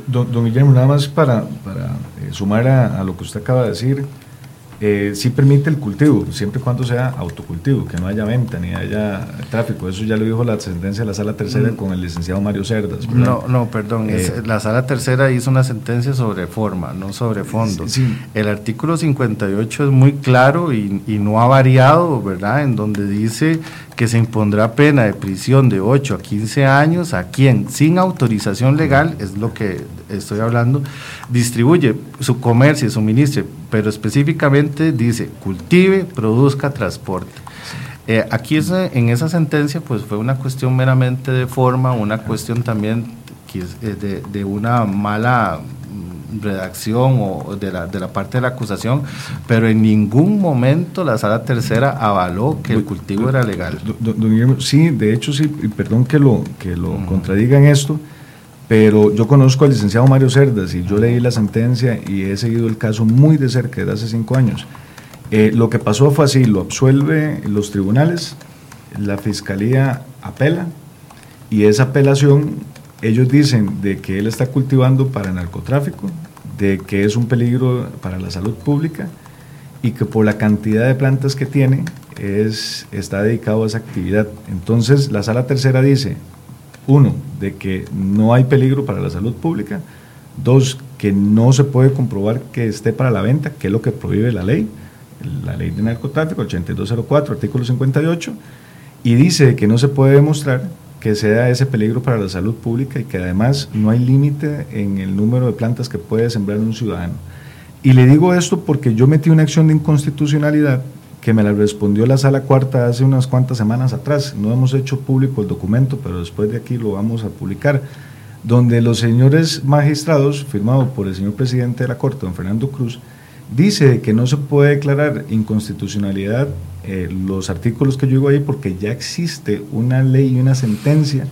Don, Guillermo, nada más para, para eh, sumar a, a, lo que usted acaba de decir, eh, sí permite el cultivo, siempre y cuando sea autocultivo, que no haya venta ni haya tráfico. Eso ya lo dijo la sentencia de la Sala Tercera mm. con el licenciado Mario Cerdas. No, no, perdón. Eh, la Sala Tercera hizo una sentencia sobre forma, no sobre fondo. El artículo 58 es muy claro y, y no ha variado, ¿verdad? En donde dice que se impondrá pena de prisión de 8 a 15 años a quien sin autorización legal, es lo que estoy hablando, distribuye su comercio, suministre, pero específicamente dice cultive, produzca, transporte. Eh, aquí en esa sentencia pues fue una cuestión meramente de forma, una cuestión también eh, de, de una mala redacción o de la, de la parte de la acusación, pero en ningún momento la sala tercera avaló que el cultivo era legal. sí, de hecho sí, perdón que lo, que lo contradiga en esto, pero yo conozco al licenciado Mario Cerdas y yo leí la sentencia y he seguido el caso muy de cerca desde hace cinco años. Eh, lo que pasó fue así, lo absuelve los tribunales, la fiscalía apela y esa apelación ellos dicen de que él está cultivando para narcotráfico, de que es un peligro para la salud pública y que por la cantidad de plantas que tiene es, está dedicado a esa actividad. Entonces la sala tercera dice, uno, de que no hay peligro para la salud pública, dos, que no se puede comprobar que esté para la venta, que es lo que prohíbe la ley, la ley de narcotráfico, 8204, artículo 58, y dice que no se puede demostrar que sea ese peligro para la salud pública y que además no hay límite en el número de plantas que puede sembrar un ciudadano. Y le digo esto porque yo metí una acción de inconstitucionalidad que me la respondió la sala cuarta hace unas cuantas semanas atrás. No hemos hecho público el documento, pero después de aquí lo vamos a publicar, donde los señores magistrados, firmado por el señor presidente de la Corte, don Fernando Cruz, dice que no se puede declarar inconstitucionalidad eh, los artículos que yo digo ahí porque ya existe una ley y una sentencia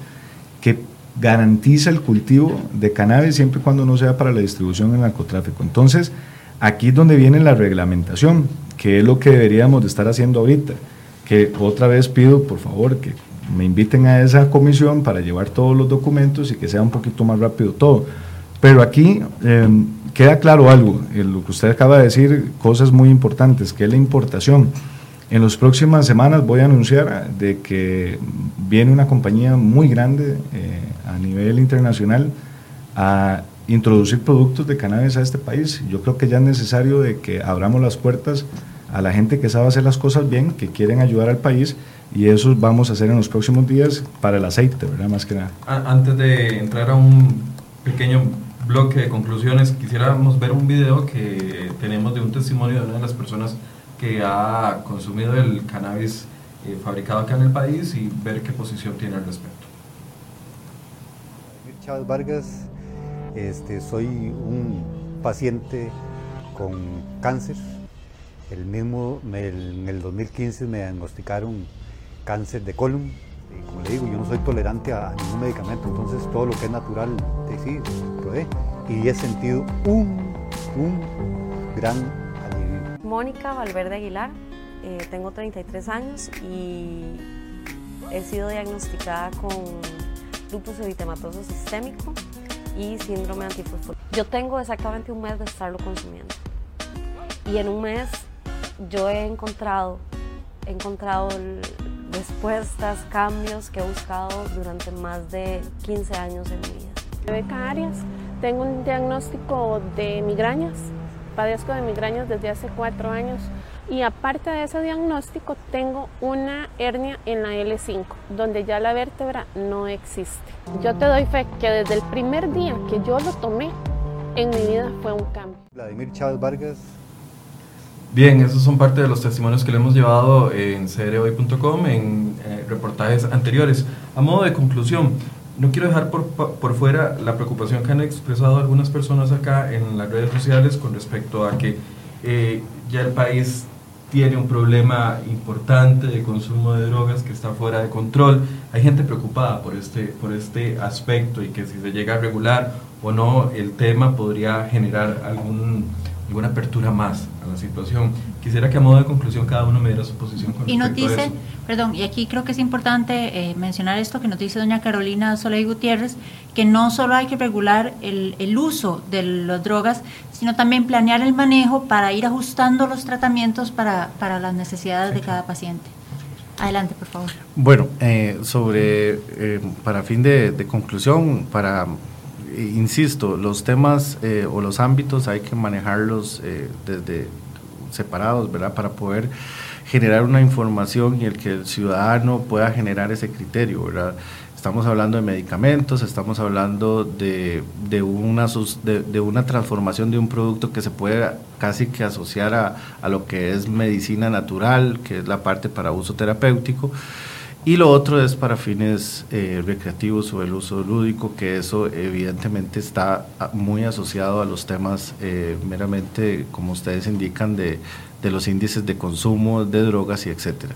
que garantiza el cultivo de cannabis siempre y cuando no sea para la distribución en narcotráfico. Entonces, aquí es donde viene la reglamentación, que es lo que deberíamos de estar haciendo ahorita, que otra vez pido, por favor, que me inviten a esa comisión para llevar todos los documentos y que sea un poquito más rápido todo. Pero aquí em, queda claro algo, lo que usted acaba de decir, cosas muy importantes, que es la importación. En las próximas semanas voy a anunciar de que viene una compañía muy grande eh, a nivel internacional a introducir productos de cannabis a este país. Yo creo que ya es necesario de que abramos las puertas a la gente que sabe hacer las cosas bien, que quieren ayudar al país y eso vamos a hacer en los próximos días para el aceite, ¿verdad? Más que nada. Antes de entrar a un pequeño bloque de conclusiones, quisiéramos ver un video que tenemos de un testimonio de una de las personas que ha consumido el cannabis eh, fabricado acá en el país y ver qué posición tiene al respecto. Chávez Vargas, este, soy un paciente con cáncer. El mismo, en el 2015 me diagnosticaron cáncer de colon. Y como le digo, yo no soy tolerante a ningún medicamento, entonces todo lo que es natural, sí, probé. Y he sentido un, gran Mónica Valverde Aguilar, eh, tengo 33 años y he sido diagnosticada con lupus eritematoso sistémico y síndrome antifosfolípido. Yo tengo exactamente un mes de estarlo consumiendo y en un mes yo he encontrado, encontrado respuestas, cambios que he buscado durante más de 15 años en mi vida. Rebeca Arias, tengo un diagnóstico de migrañas Padezco de migrañas desde hace cuatro años y aparte de ese diagnóstico tengo una hernia en la L5, donde ya la vértebra no existe. Yo te doy fe que desde el primer día que yo lo tomé, en mi vida fue un cambio. Vladimir Chávez Vargas. Bien, esos son parte de los testimonios que le hemos llevado en crhoy.com en eh, reportajes anteriores. A modo de conclusión, no quiero dejar por, por, fuera la preocupación que han expresado algunas personas acá en las redes sociales con respecto a que eh, ya el país tiene un problema importante de consumo de drogas que está fuera de control. Hay gente preocupada por este, por este aspecto y que si se llega a regular o no el tema podría generar algún, alguna apertura más a la situación. Quisiera que a modo de conclusión cada uno me diera su posición con y nos dice, eso. Perdón, y aquí creo que es importante eh, mencionar esto que nos dice doña Carolina Soleil Gutiérrez, que no solo hay que regular el, el uso de las drogas, sino también planear el manejo para ir ajustando los tratamientos para, para las necesidades de cada paciente. Adelante, por favor. Bueno, eh, sobre, eh, para fin de, de conclusión, para insisto, los temas o los ámbitos hay que manejarlos desde separados, ¿verdad? Para poder generar una información y el que el ciudadano pueda generar ese criterio, ¿verdad? Estamos hablando de medicamentos, estamos hablando de, de una, de, una transformación de un producto que se puede casi que asociar a, a, lo que es medicina natural, que es la parte para uso terapéutico. Y lo otro es para fines eh, recreativos o el uso lúdico, que eso evidentemente está muy asociado a los temas eh, meramente, como ustedes indican, de, de los índices de consumo de drogas y etcétera.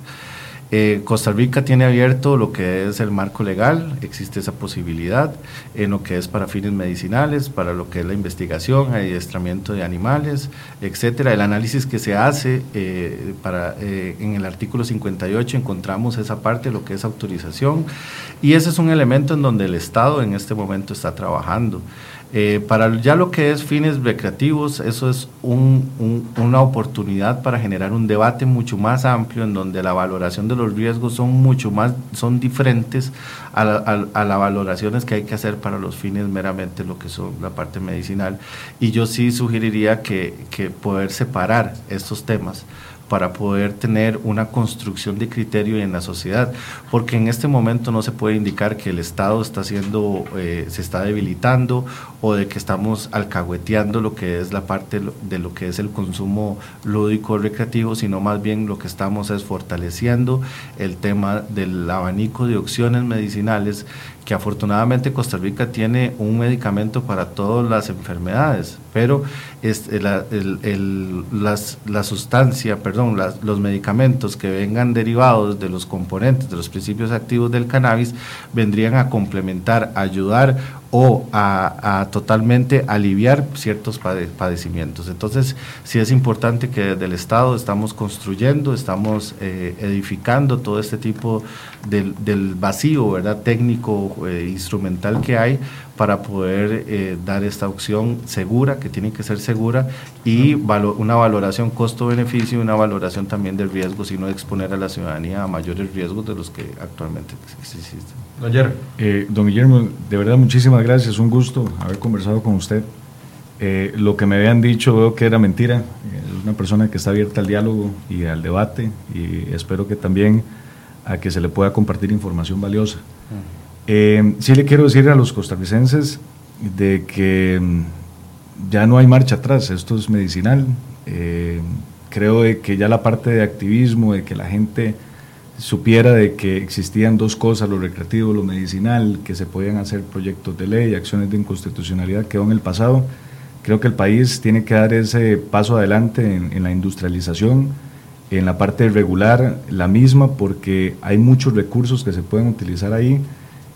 Eh, Costa Rica tiene abierto lo que es el marco legal, existe esa posibilidad en lo que es para fines medicinales, para lo que es la investigación, adiestramiento de animales, etcétera. El análisis que se hace eh, para, eh, en el artículo 58 encontramos esa parte, lo que es autorización, y ese es un elemento en donde el Estado en este momento está trabajando. Eh, para ya lo que es fines recreativos, eso es una oportunidad para generar un debate mucho más amplio en donde la valoración de los riesgos son mucho más, son diferentes a, las valoraciones que hay que hacer para los fines meramente lo que son la parte medicinal. Y yo sí sugeriría que poder separar estos temas para poder tener una construcción de criterio en la sociedad, porque en este momento no se puede indicar que el Estado está haciendo, eh, se está debilitando o de que estamos alcahueteando lo que es la parte de lo que es el consumo lúdico recreativo, sino más bien lo que estamos es fortaleciendo el tema del abanico de opciones medicinales que afortunadamente Costa Rica tiene un medicamento para todas las enfermedades, pero es la, la sustancia, perdón, los medicamentos que vengan derivados de los componentes, de los principios activos del cannabis, vendrían a complementar, ayudar o a, totalmente aliviar ciertos padecimientos. Entonces, sí es importante que desde el Estado estamos construyendo, estamos eh, edificando todo este tipo del, del vacío, ¿verdad? Técnico, eh, instrumental que hay para poder eh, dar esta opción segura, que tiene que ser segura, y una valoración costo-beneficio y una valoración también del riesgo, sino exponer a la ciudadanía a mayores riesgos de los que actualmente existen. Don, eh, don Guillermo, de verdad muchísimas gracias, un gusto haber conversado con usted. Eh, lo que me habían dicho veo que era mentira, es una persona que está abierta al diálogo y al debate y espero que también a que se le pueda compartir información valiosa. Eh, sí le quiero decir a los costarricenses de que mm, ya no hay marcha atrás, esto es medicinal. Eh, creo de que ya la parte de activismo, de que la gente supiera de que existían dos cosas, lo recreativo, lo medicinal, que se podían hacer proyectos de ley, acciones de inconstitucionalidad, quedó en el pasado. Creo que el país tiene que dar ese paso adelante en la industrialización, en la parte regular, la misma, porque hay muchos recursos que se pueden utilizar ahí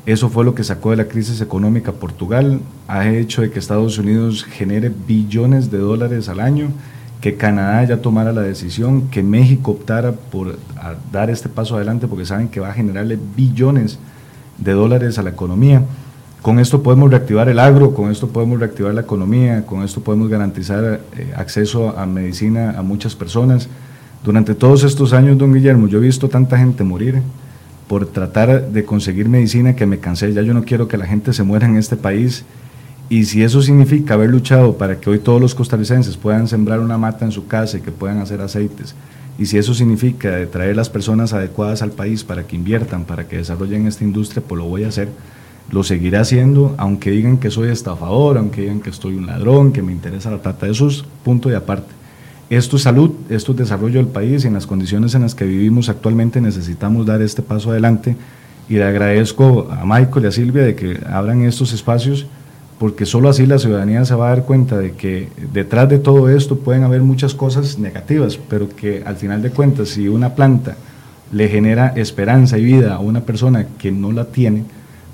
eso fue lo que sacó de la crisis económica Portugal, ha hecho de que Estados Unidos genere billones de dólares al año, que Canadá ya tomara la decisión, que México optara por dar este paso adelante porque saben que va a generarle billones de dólares a la economía. Con esto podemos reactivar el agro, con esto podemos reactivar la economía, con esto podemos garantizar eh, acceso a medicina a muchas personas. Durante todos estos años, don Guillermo, yo he visto tanta gente morir por tratar de conseguir medicina que me cansé. Ya yo no quiero que la gente se muera en este país. Y si eso significa haber luchado para que hoy todos los costarricenses puedan sembrar una mata en su casa y que puedan hacer aceites, y si eso significa traer las personas adecuadas al país para que inviertan, para que desarrollen esta industria, pues lo voy a hacer. Lo seguiré haciendo, aunque digan que soy estafador, aunque digan que estoy un ladrón, que me interesa la plata. Eso es punto y aparte. Es salud, esto es desarrollo del país y en las condiciones en las que vivimos actualmente necesitamos dar este paso adelante. Y le agradezco a Michael y a Silvia de que abran estos espacios porque solo así la ciudadanía se va a dar cuenta de que detrás de todo esto pueden haber muchas cosas negativas, pero que al final de cuentas si una planta le genera esperanza y vida a una persona que no la tiene,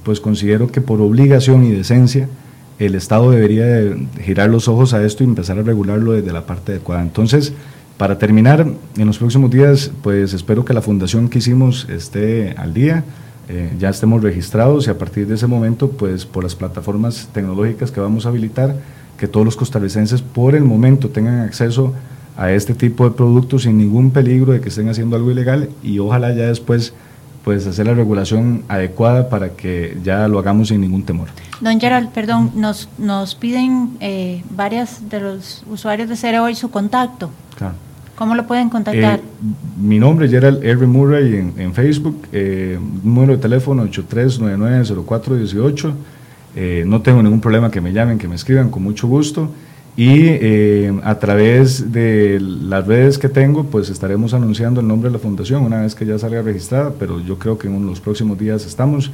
pues considero que por obligación y decencia el Estado debería girar los ojos a esto y empezar a regularlo desde la parte adecuada. Entonces, para terminar, en los próximos días, pues espero que la fundación que hicimos esté al día, eh, ya estemos registrados y a partir de ese momento, pues por las plataformas tecnológicas que vamos a habilitar, que todos los costarricenses por el momento tengan acceso a este tipo de productos sin ningún peligro de que estén haciendo algo ilegal y ojalá ya después pues hacer la regulación adecuada para que ya lo hagamos sin ningún temor. Don Gerald, perdón, nos, nos piden eh, varias de los usuarios de Cere hoy su contacto. Claro. ¿Cómo lo pueden contactar? Eh, mi nombre es Gerald R. Murray en, Facebook, eh, número de teléfono 83990418. Eh, no tengo ningún problema que me llamen, que me escriban, con mucho gusto. Y eh, a través de las redes que tengo, pues estaremos anunciando el nombre de la fundación una vez que ya salga registrada, pero yo creo que en los próximos días estamos.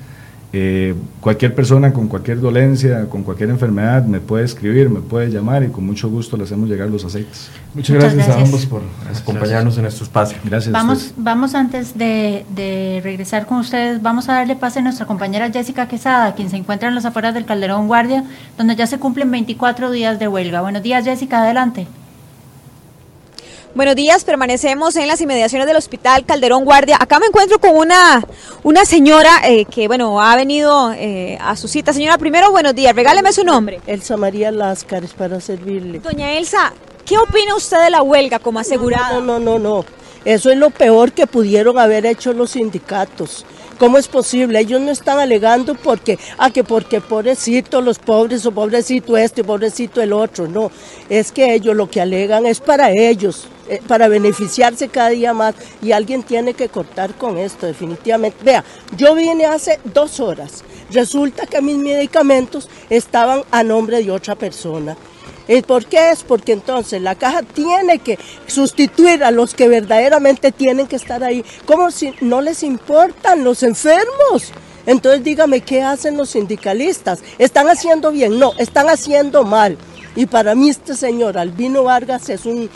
Eh, cualquier persona con cualquier dolencia, con cualquier enfermedad, me puede escribir, me puede llamar y con mucho gusto le hacemos llegar los aceites. Muchas, gracias, a ambos por acompañarnos en este espacio. Gracias. Vamos, vamos antes de, de, regresar con ustedes, vamos a darle pase a nuestra compañera Jessica Quesada, quien se encuentra en las afueras del Calderón Guardia, donde ya se cumplen 24 días de huelga. Buenos días, Jessica, adelante. Buenos días, permanecemos en las inmediaciones del Hospital Calderón Guardia. Acá me encuentro con una, una señora eh, que, bueno, ha venido eh, a su cita. Señora, primero, buenos días, regáleme su nombre. Elsa María Láscares, para servirle. Doña Elsa, ¿qué opina usted de la huelga como asegurada? No, no, no, no. Eso es lo peor que pudieron haber hecho los sindicatos. ¿Cómo es posible? Ellos no están alegando porque, ah, que porque pobrecito los pobres o pobrecito este, pobrecito el otro. No, es que ellos lo que alegan es para ellos, eh, para beneficiarse cada día más y alguien tiene que cortar con esto definitivamente. Vea, yo vine hace dos horas, resulta que mis medicamentos estaban a nombre de otra persona. ¿Y por qué es? Porque entonces la caja tiene que sustituir a los que verdaderamente tienen que estar ahí, como si no les importan los enfermos. Entonces dígame, ¿qué hacen los sindicalistas? ¿Están haciendo bien? No, están haciendo mal. Y para mí este señor Albino Vargas es un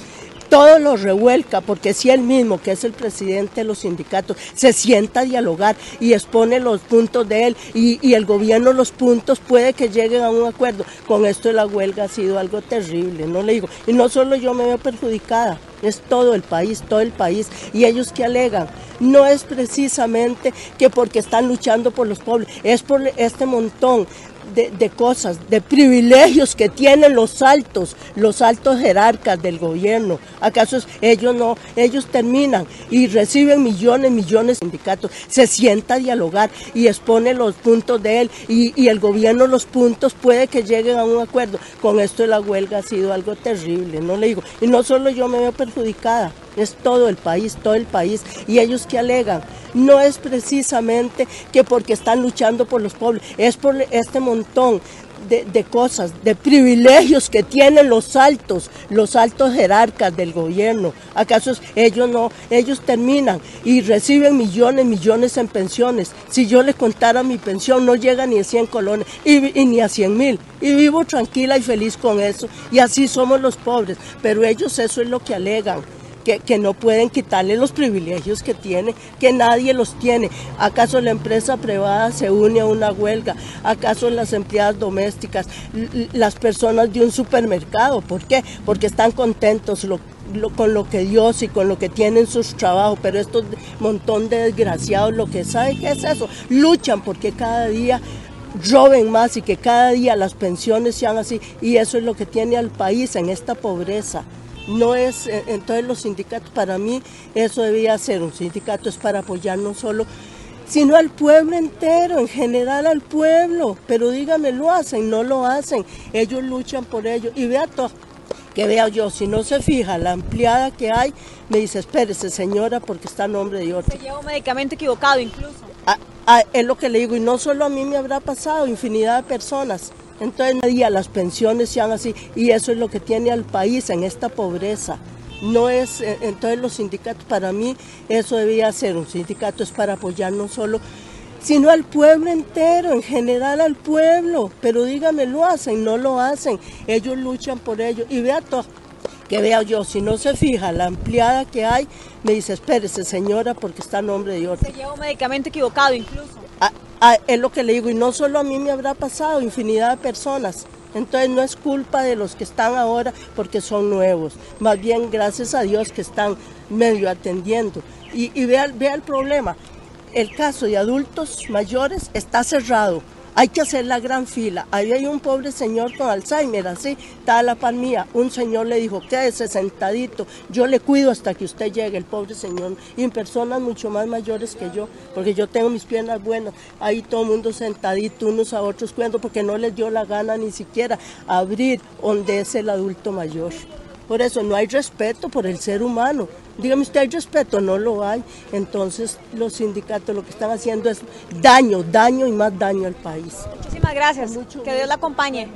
todo lo revuelca, porque si él mismo, que es el presidente de los sindicatos, se sienta a dialogar y expone los puntos de él y, el gobierno los puntos, puede que lleguen a un acuerdo. Con esto de la huelga ha sido algo terrible, no le digo. Y no solo yo me veo perjudicada, es todo el país, todo el país. Y ellos que alegan, no es precisamente que porque están luchando por los pobres, es por este montón de, cosas, de privilegios que tienen los altos, los altos jerarcas del gobierno. ¿Acaso ellos no? Ellos terminan y reciben millones, millones de sindicatos. Se sienta a dialogar y expone los puntos de él y, y el gobierno los puntos puede que lleguen a un acuerdo. Con esto la huelga ha sido algo terrible, no le digo. Y no solo yo me veo perjudicada, es todo el país, todo el país. Y ellos que alegan, no es precisamente que porque están luchando por los pobres, es por este montón de, cosas, de privilegios que tienen los altos, los altos jerarcas del gobierno. ¿Acaso ellos no? Ellos terminan y reciben millones, millones en pensiones. Si yo les contara mi pensión, no llega ni a 100 colones y, y ni a 100 mil. Y vivo tranquila y feliz con eso. Y así somos los pobres. Pero ellos eso es lo que alegan que, no pueden quitarle los privilegios que tiene, que nadie los tiene. ¿Acaso la empresa privada se une a una huelga? ¿Acaso las empleadas domésticas, las personas de un supermercado? ¿Por qué? Porque están contentos con lo que Dios y con lo que tienen sus trabajos, pero estos montón de desgraciados lo que saben qué es eso, luchan porque cada día roben más y que cada día las pensiones sean así y eso es lo que tiene al país en esta pobreza no es, eh, entonces los sindicatos, para mí eso debía ser, un sindicato es para apoyar no solo, sino al pueblo entero, en general al pueblo, pero dígame, lo hacen, no lo hacen, ellos luchan por ello, y vea todo, que vea yo, si no se fija la ampliada que hay, me dice, espérese señora, porque está a nombre de otro. Se lleva un medicamento equivocado incluso. Ah, ah, es lo que le digo, y no solo a mí me habrá pasado, infinidad de personas. Entonces nadie las pensiones sean así y eso es lo que tiene al país en esta pobreza. No es, eh, entonces los sindicatos, para mí eso debía ser, un sindicato es para apoyar no solo, sino al pueblo entero, en general al pueblo. Pero dígame, ¿lo hacen? No lo hacen. Ellos luchan por ello. Y vea todo, que vea yo, si no se fija la ampliada que hay, me dice, espérese señora, porque está a nombre de otro. Se lleva un medicamento equivocado incluso. Es lo que le digo, y no solo a mí me habrá pasado, infinidad de personas. Entonces no es culpa de los que están ahora porque son nuevos, más bien gracias a Dios que están medio atendiendo. Y, y vea, vea el problema, el caso de adultos mayores está cerrado. Hay que hacer la gran fila. Ahí hay un pobre señor con Alzheimer, así, está la par mía. Un señor le dijo, quédese sentadito, yo le cuido hasta que usted llegue, el pobre señor. Y en personas mucho más mayores que yo, porque yo tengo mis piernas buenas. Ahí todo el mundo sentadito, unos a otros cuidando, porque no les dio la gana ni siquiera abrir donde es el adulto mayor. Por eso no hay respeto por el ser humano. Dígame usted, ¿hay respeto? No lo hay. Entonces los sindicatos lo que están haciendo es daño, daño y más daño al país. Muchísimas gracias. que Dios la acompañe.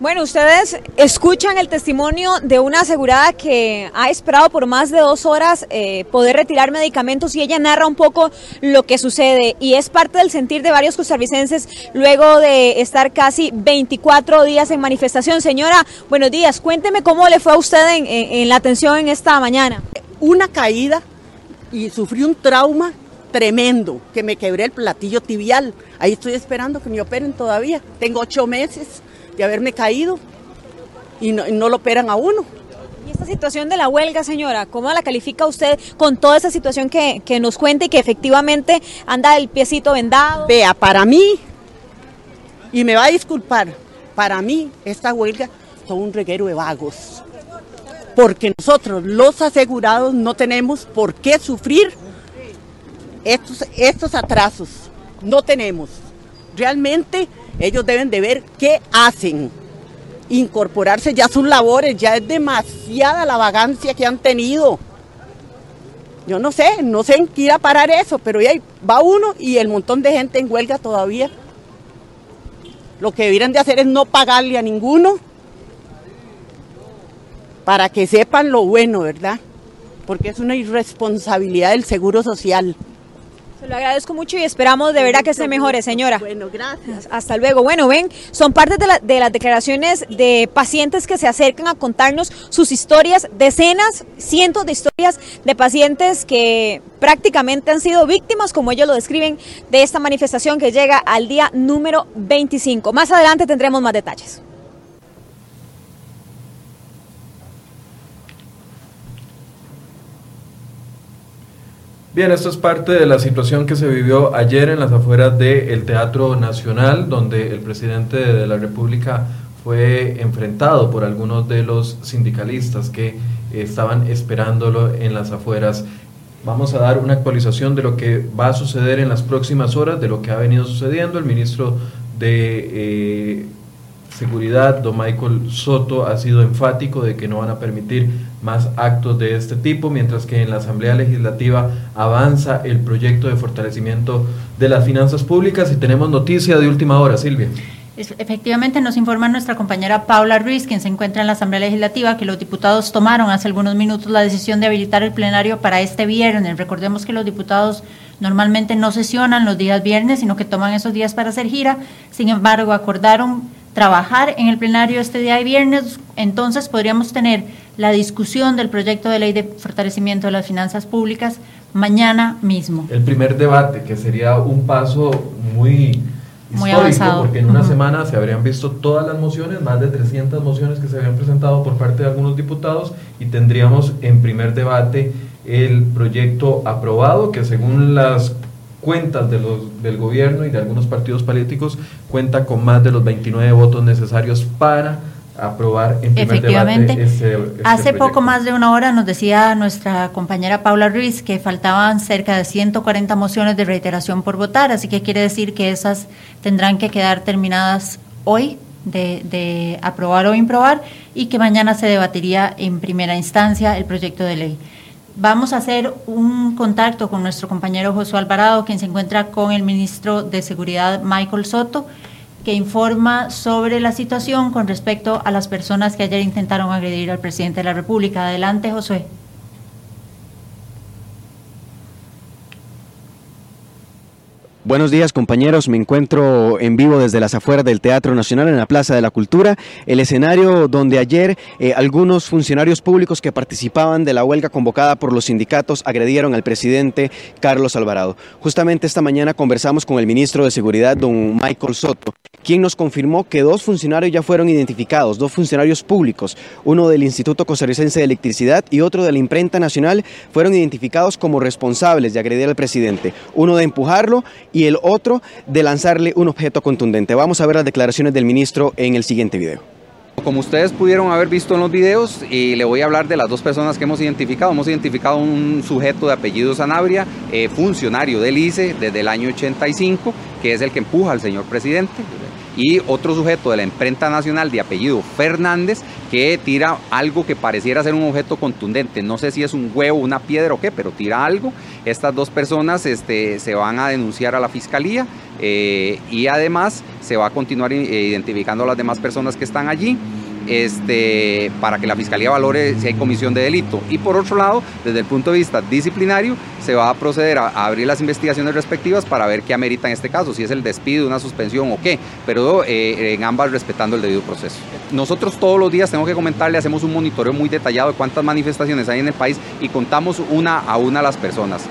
Bueno, ustedes escuchan el testimonio de una asegurada que ha esperado por más de dos horas eh, poder retirar medicamentos y ella narra un poco lo que sucede y es parte del sentir de varios costarricenses luego de estar casi 24 días en manifestación. Señora, buenos días, cuénteme cómo le fue a usted en, en la atención en esta mañana. Una caída y sufrí un trauma tremendo, que me quebré el platillo tibial. Ahí estoy esperando que me operen todavía. Tengo ocho meses de haberme caído y no, lo operan a uno. ¿Y esta situación de la huelga, señora, cómo la califica usted con toda esa situación que, que nos cuenta y que efectivamente anda el piecito vendado? Vea, para mí, y me va a disculpar, para mí esta huelga es un reguero de vagos. Porque nosotros, los asegurados, no tenemos por qué sufrir estos, estos atrasos. No tenemos. Realmente ellos deben de ver qué hacen, incorporarse ya a sus labores, ya es demasiada la vagancia que han tenido. Yo no sé, no sé en qué ir a parar eso, pero ahí va uno y el montón de gente en huelga todavía. Lo que deberían de hacer es no pagarle a ninguno para que sepan lo bueno, ¿verdad? Porque es una irresponsabilidad del Seguro Social lo agradezco mucho y esperamos de verdad que se mejore, señora. Bueno, gracias. Hasta luego. Bueno, ven, son parte de, de, las declaraciones de pacientes que se acercan a contarnos sus historias, decenas, cientos de historias de pacientes que prácticamente han sido víctimas, como ellos lo describen, de esta manifestación que llega al día número 25. Más adelante tendremos más detalles. Bien, esto es parte de la situación que se vivió ayer en las afueras del Teatro Nacional, donde el presidente de la República fue enfrentado por algunos de los sindicalistas que estaban esperándolo en las afueras. Vamos a dar una actualización de lo que va a suceder en las próximas horas, de lo que ha venido sucediendo. El ministro de eh, Seguridad, don Michael Soto, ha sido enfático de que no van a permitir más actos de este tipo, mientras que en la Asamblea Legislativa avanza el proyecto de fortalecimiento de las finanzas públicas y tenemos noticia de última hora, Silvia. Efectivamente, nos informa nuestra compañera Paula Ruiz, quien se encuentra en la Asamblea Legislativa, que los diputados tomaron hace algunos minutos la decisión de habilitar el plenario para este viernes. Recordemos que los diputados normalmente no sesionan los días viernes, sino que toman esos días para hacer gira. Sin embargo, acordaron trabajar en el plenario este día de viernes, entonces podríamos tener la discusión del proyecto de ley de fortalecimiento de las finanzas públicas mañana mismo. El primer debate, que sería un paso muy, muy histórico, porque en una semana se habrían visto todas las mociones, más de 300 mociones que se habían presentado por parte de algunos diputados, y tendríamos en primer debate el proyecto aprobado, que según las cuentas de los, del gobierno y de algunos partidos políticos cuenta con más de los 29 votos necesarios para aprobar en primer Efectivamente. Debate este Hace poco más de una hora nos decía nuestra compañera Paula Ruiz que faltaban cerca de 140 mociones de reiteración por votar, así que quiere decir que esas tendrán que quedar terminadas hoy de, de aprobar o improbar y que mañana se debatiría en primera instancia el proyecto de ley. Vamos a hacer un contacto con nuestro compañero Josué Alvarado, quien se encuentra con el ministro de Seguridad Michael Soto, que informa sobre la situación con respecto a las personas que ayer intentaron agredir al presidente de la República. Adelante, Josué. Buenos días compañeros, me encuentro en vivo desde las afueras del Teatro Nacional en la Plaza de la Cultura, el escenario donde ayer eh, algunos funcionarios públicos que participaban de la huelga convocada por los sindicatos agredieron al presidente Carlos Alvarado. Justamente esta mañana conversamos con el ministro de Seguridad, don Michael Soto, quien nos confirmó que dos funcionarios ya fueron identificados, dos funcionarios públicos, uno del Instituto Costarricense de Electricidad y otro de la Imprenta Nacional, fueron identificados como responsables de agredir al presidente, uno de empujarlo y el otro de lanzarle un objeto contundente. Vamos a ver las declaraciones del ministro en el siguiente video. Como ustedes pudieron haber visto en los videos, y le voy a hablar de las dos personas que hemos identificado. Hemos identificado un sujeto de apellido Sanabria, eh, funcionario del ICE desde el año 85, que es el que empuja al señor presidente y otro sujeto de la imprenta nacional de apellido Fernández que tira algo que pareciera ser un objeto contundente. No sé si es un huevo, una piedra o qué, pero tira algo. Estas dos personas este, se van a denunciar a la fiscalía eh, y además se va a continuar eh, identificando a las demás personas que están allí este, para que la Fiscalía valore si hay comisión de delito. Y por otro lado, desde el punto de vista disciplinario, se va a proceder a, abrir las investigaciones respectivas para ver qué amerita en este caso, si es el despido, una suspensión o qué, pero eh, en ambas respetando el debido proceso. Nosotros todos los días, tengo que comentarle, hacemos un monitoreo muy detallado de cuántas manifestaciones hay en el país y contamos una a una las personas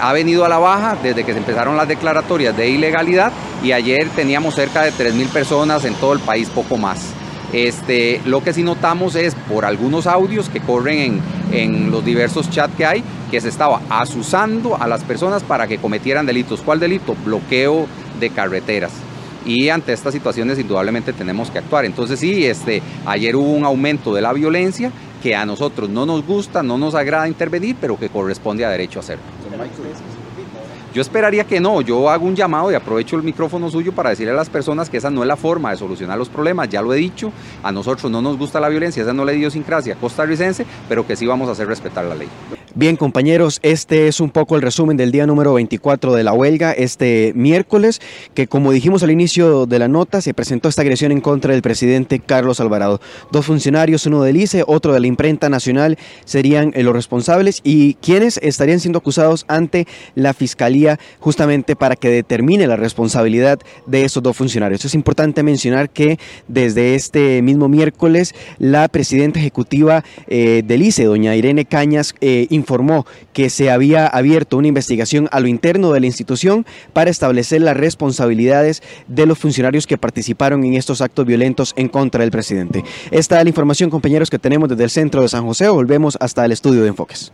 ha venido a la baja desde que se empezaron las declaratorias de ilegalidad y ayer teníamos cerca de 3.000 personas en todo el país, poco más. Este, lo que sí notamos es por algunos audios que corren en, los diversos chats que hay, que se estaba asusando a las personas para que cometieran delitos. ¿Cuál delito? Bloqueo de carreteras. Y ante estas situaciones indudablemente tenemos que actuar. Entonces sí, este, ayer hubo un aumento de la violencia que a nosotros no nos gusta, no nos agrada intervenir, pero que corresponde a derecho a hacerlo. Yo esperaría que no, yo hago un llamado y aprovecho el micrófono suyo para decirle a las personas que esa no es la forma de solucionar los problemas, ya lo he dicho, a nosotros no nos gusta la violencia, esa no es la idiosincrasia costarricense, pero que sí vamos a hacer respetar la ley. Bien, compañeros, este es un poco el resumen del día número 24 de la huelga, este miércoles, que como dijimos al inicio de la nota, se presentó esta agresión en contra del presidente Carlos Alvarado. Dos funcionarios, uno del ICE, otro de la imprenta nacional, serían eh, los responsables y quienes estarían siendo acusados ante la Fiscalía justamente para que determine la responsabilidad de esos dos funcionarios. Es importante mencionar que desde este mismo miércoles, la presidenta ejecutiva eh, del ICE, doña Irene Cañas, eh, informó que se había abierto una investigación a lo interno de la institución para establecer las responsabilidades de los funcionarios que participaron en estos actos violentos en contra del presidente. Esta es la información, compañeros, que tenemos desde el centro de San José. Volvemos hasta el estudio de Enfoques.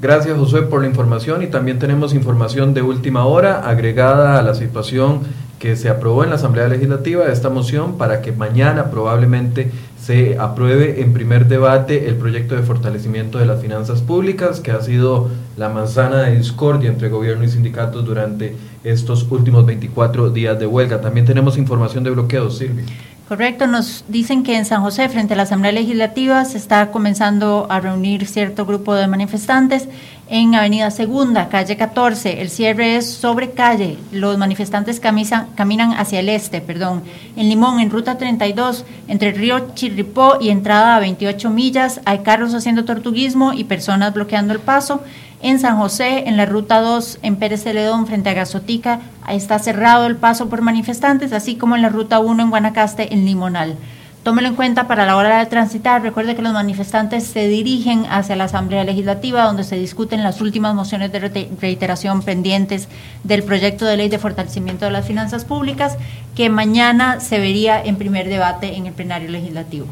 Gracias Josué por la información y también tenemos información de última hora agregada a la situación que se aprobó en la Asamblea Legislativa esta moción para que mañana probablemente se apruebe en primer debate el proyecto de fortalecimiento de las finanzas públicas, que ha sido la manzana de discordia entre gobierno y sindicatos durante estos últimos 24 días de huelga. También tenemos información de bloqueos, Silvia. Correcto, nos dicen que en San José, frente a la Asamblea Legislativa, se está comenzando a reunir cierto grupo de manifestantes en Avenida Segunda, calle 14. El cierre es sobre calle. Los manifestantes caminan hacia el este, perdón. En Limón, en ruta 32, entre el río Chirripó y entrada a 28 millas, hay carros haciendo tortuguismo y personas bloqueando el paso. En San José, en la ruta 2, en Pérez Celedón, frente a Gazotica, está cerrado el paso por manifestantes, así como en la ruta 1 en Guanacaste, en Limonal. Tómelo en cuenta para la hora de transitar. Recuerde que los manifestantes se dirigen hacia la Asamblea Legislativa, donde se discuten las últimas mociones de reiteración pendientes del proyecto de ley de fortalecimiento de las finanzas públicas, que mañana se vería en primer debate en el plenario legislativo.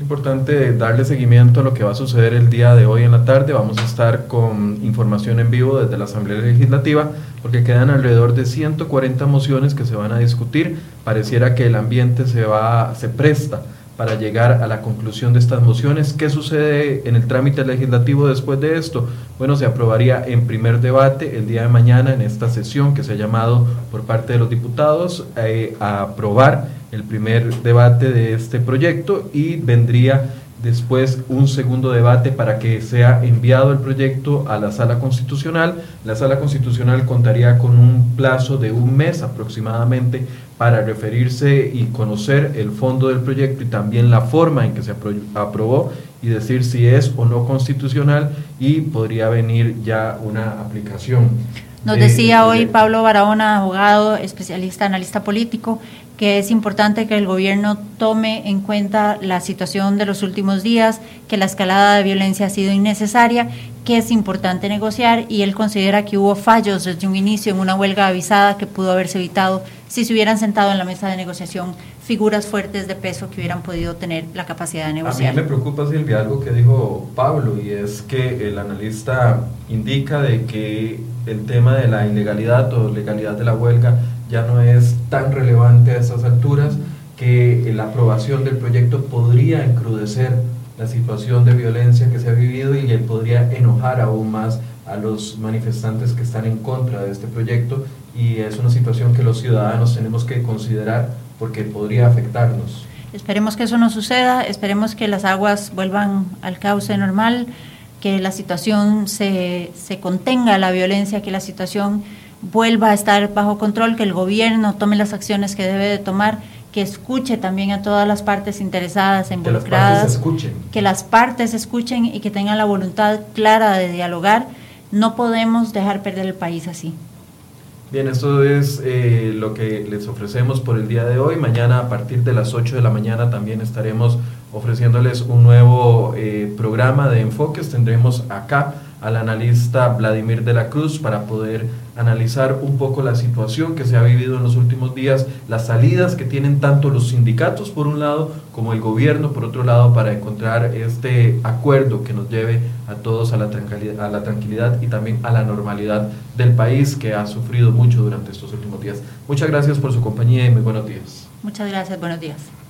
Es importante darle seguimiento a lo que va a suceder el día de hoy en la tarde. Vamos a estar con información en vivo desde la Asamblea Legislativa porque quedan alrededor de 140 mociones que se van a discutir. Pareciera que el ambiente se va se presta para llegar a la conclusión de estas mociones. ¿Qué sucede en el trámite legislativo después de esto? Bueno, se aprobaría en primer debate el día de mañana en esta sesión que se ha llamado por parte de los diputados eh, a aprobar el primer debate de este proyecto y vendría después un segundo debate para que sea enviado el proyecto a la sala constitucional. La sala constitucional contaría con un plazo de un mes aproximadamente para referirse y conocer el fondo del proyecto y también la forma en que se aprobó y decir si es o no constitucional y podría venir ya una aplicación. Nos decía hoy Pablo Barahona, abogado, especialista, analista político, que es importante que el gobierno tome en cuenta la situación de los últimos días, que la escalada de violencia ha sido innecesaria, que es importante negociar y él considera que hubo fallos desde un inicio en una huelga avisada que pudo haberse evitado si se hubieran sentado en la mesa de negociación figuras fuertes de peso que hubieran podido tener la capacidad de negociar. A mí me preocupa, Silvia, algo que dijo Pablo, y es que el analista indica de que el tema de la ilegalidad o legalidad de la huelga ya no es tan relevante a estas alturas, que la aprobación del proyecto podría encrudecer la situación de violencia que se ha vivido y podría enojar aún más a los manifestantes que están en contra de este proyecto y es una situación que los ciudadanos tenemos que considerar porque podría afectarnos. Esperemos que eso no suceda, esperemos que las aguas vuelvan al cauce normal, que la situación se, se contenga, la violencia, que la situación vuelva a estar bajo control, que el gobierno tome las acciones que debe de tomar, que escuche también a todas las partes interesadas, involucradas, que las partes escuchen, que las partes escuchen y que tengan la voluntad clara de dialogar. No podemos dejar perder el país así. Bien, esto es eh, lo que les ofrecemos por el día de hoy. Mañana a partir de las 8 de la mañana también estaremos ofreciéndoles un nuevo eh, programa de enfoques. Tendremos acá al analista Vladimir de la Cruz para poder analizar un poco la situación que se ha vivido en los últimos días, las salidas que tienen tanto los sindicatos por un lado como el gobierno por otro lado para encontrar este acuerdo que nos lleve a todos a la tranquilidad, a la tranquilidad y también a la normalidad del país que ha sufrido mucho durante estos últimos días. Muchas gracias por su compañía y muy buenos días. Muchas gracias, buenos días.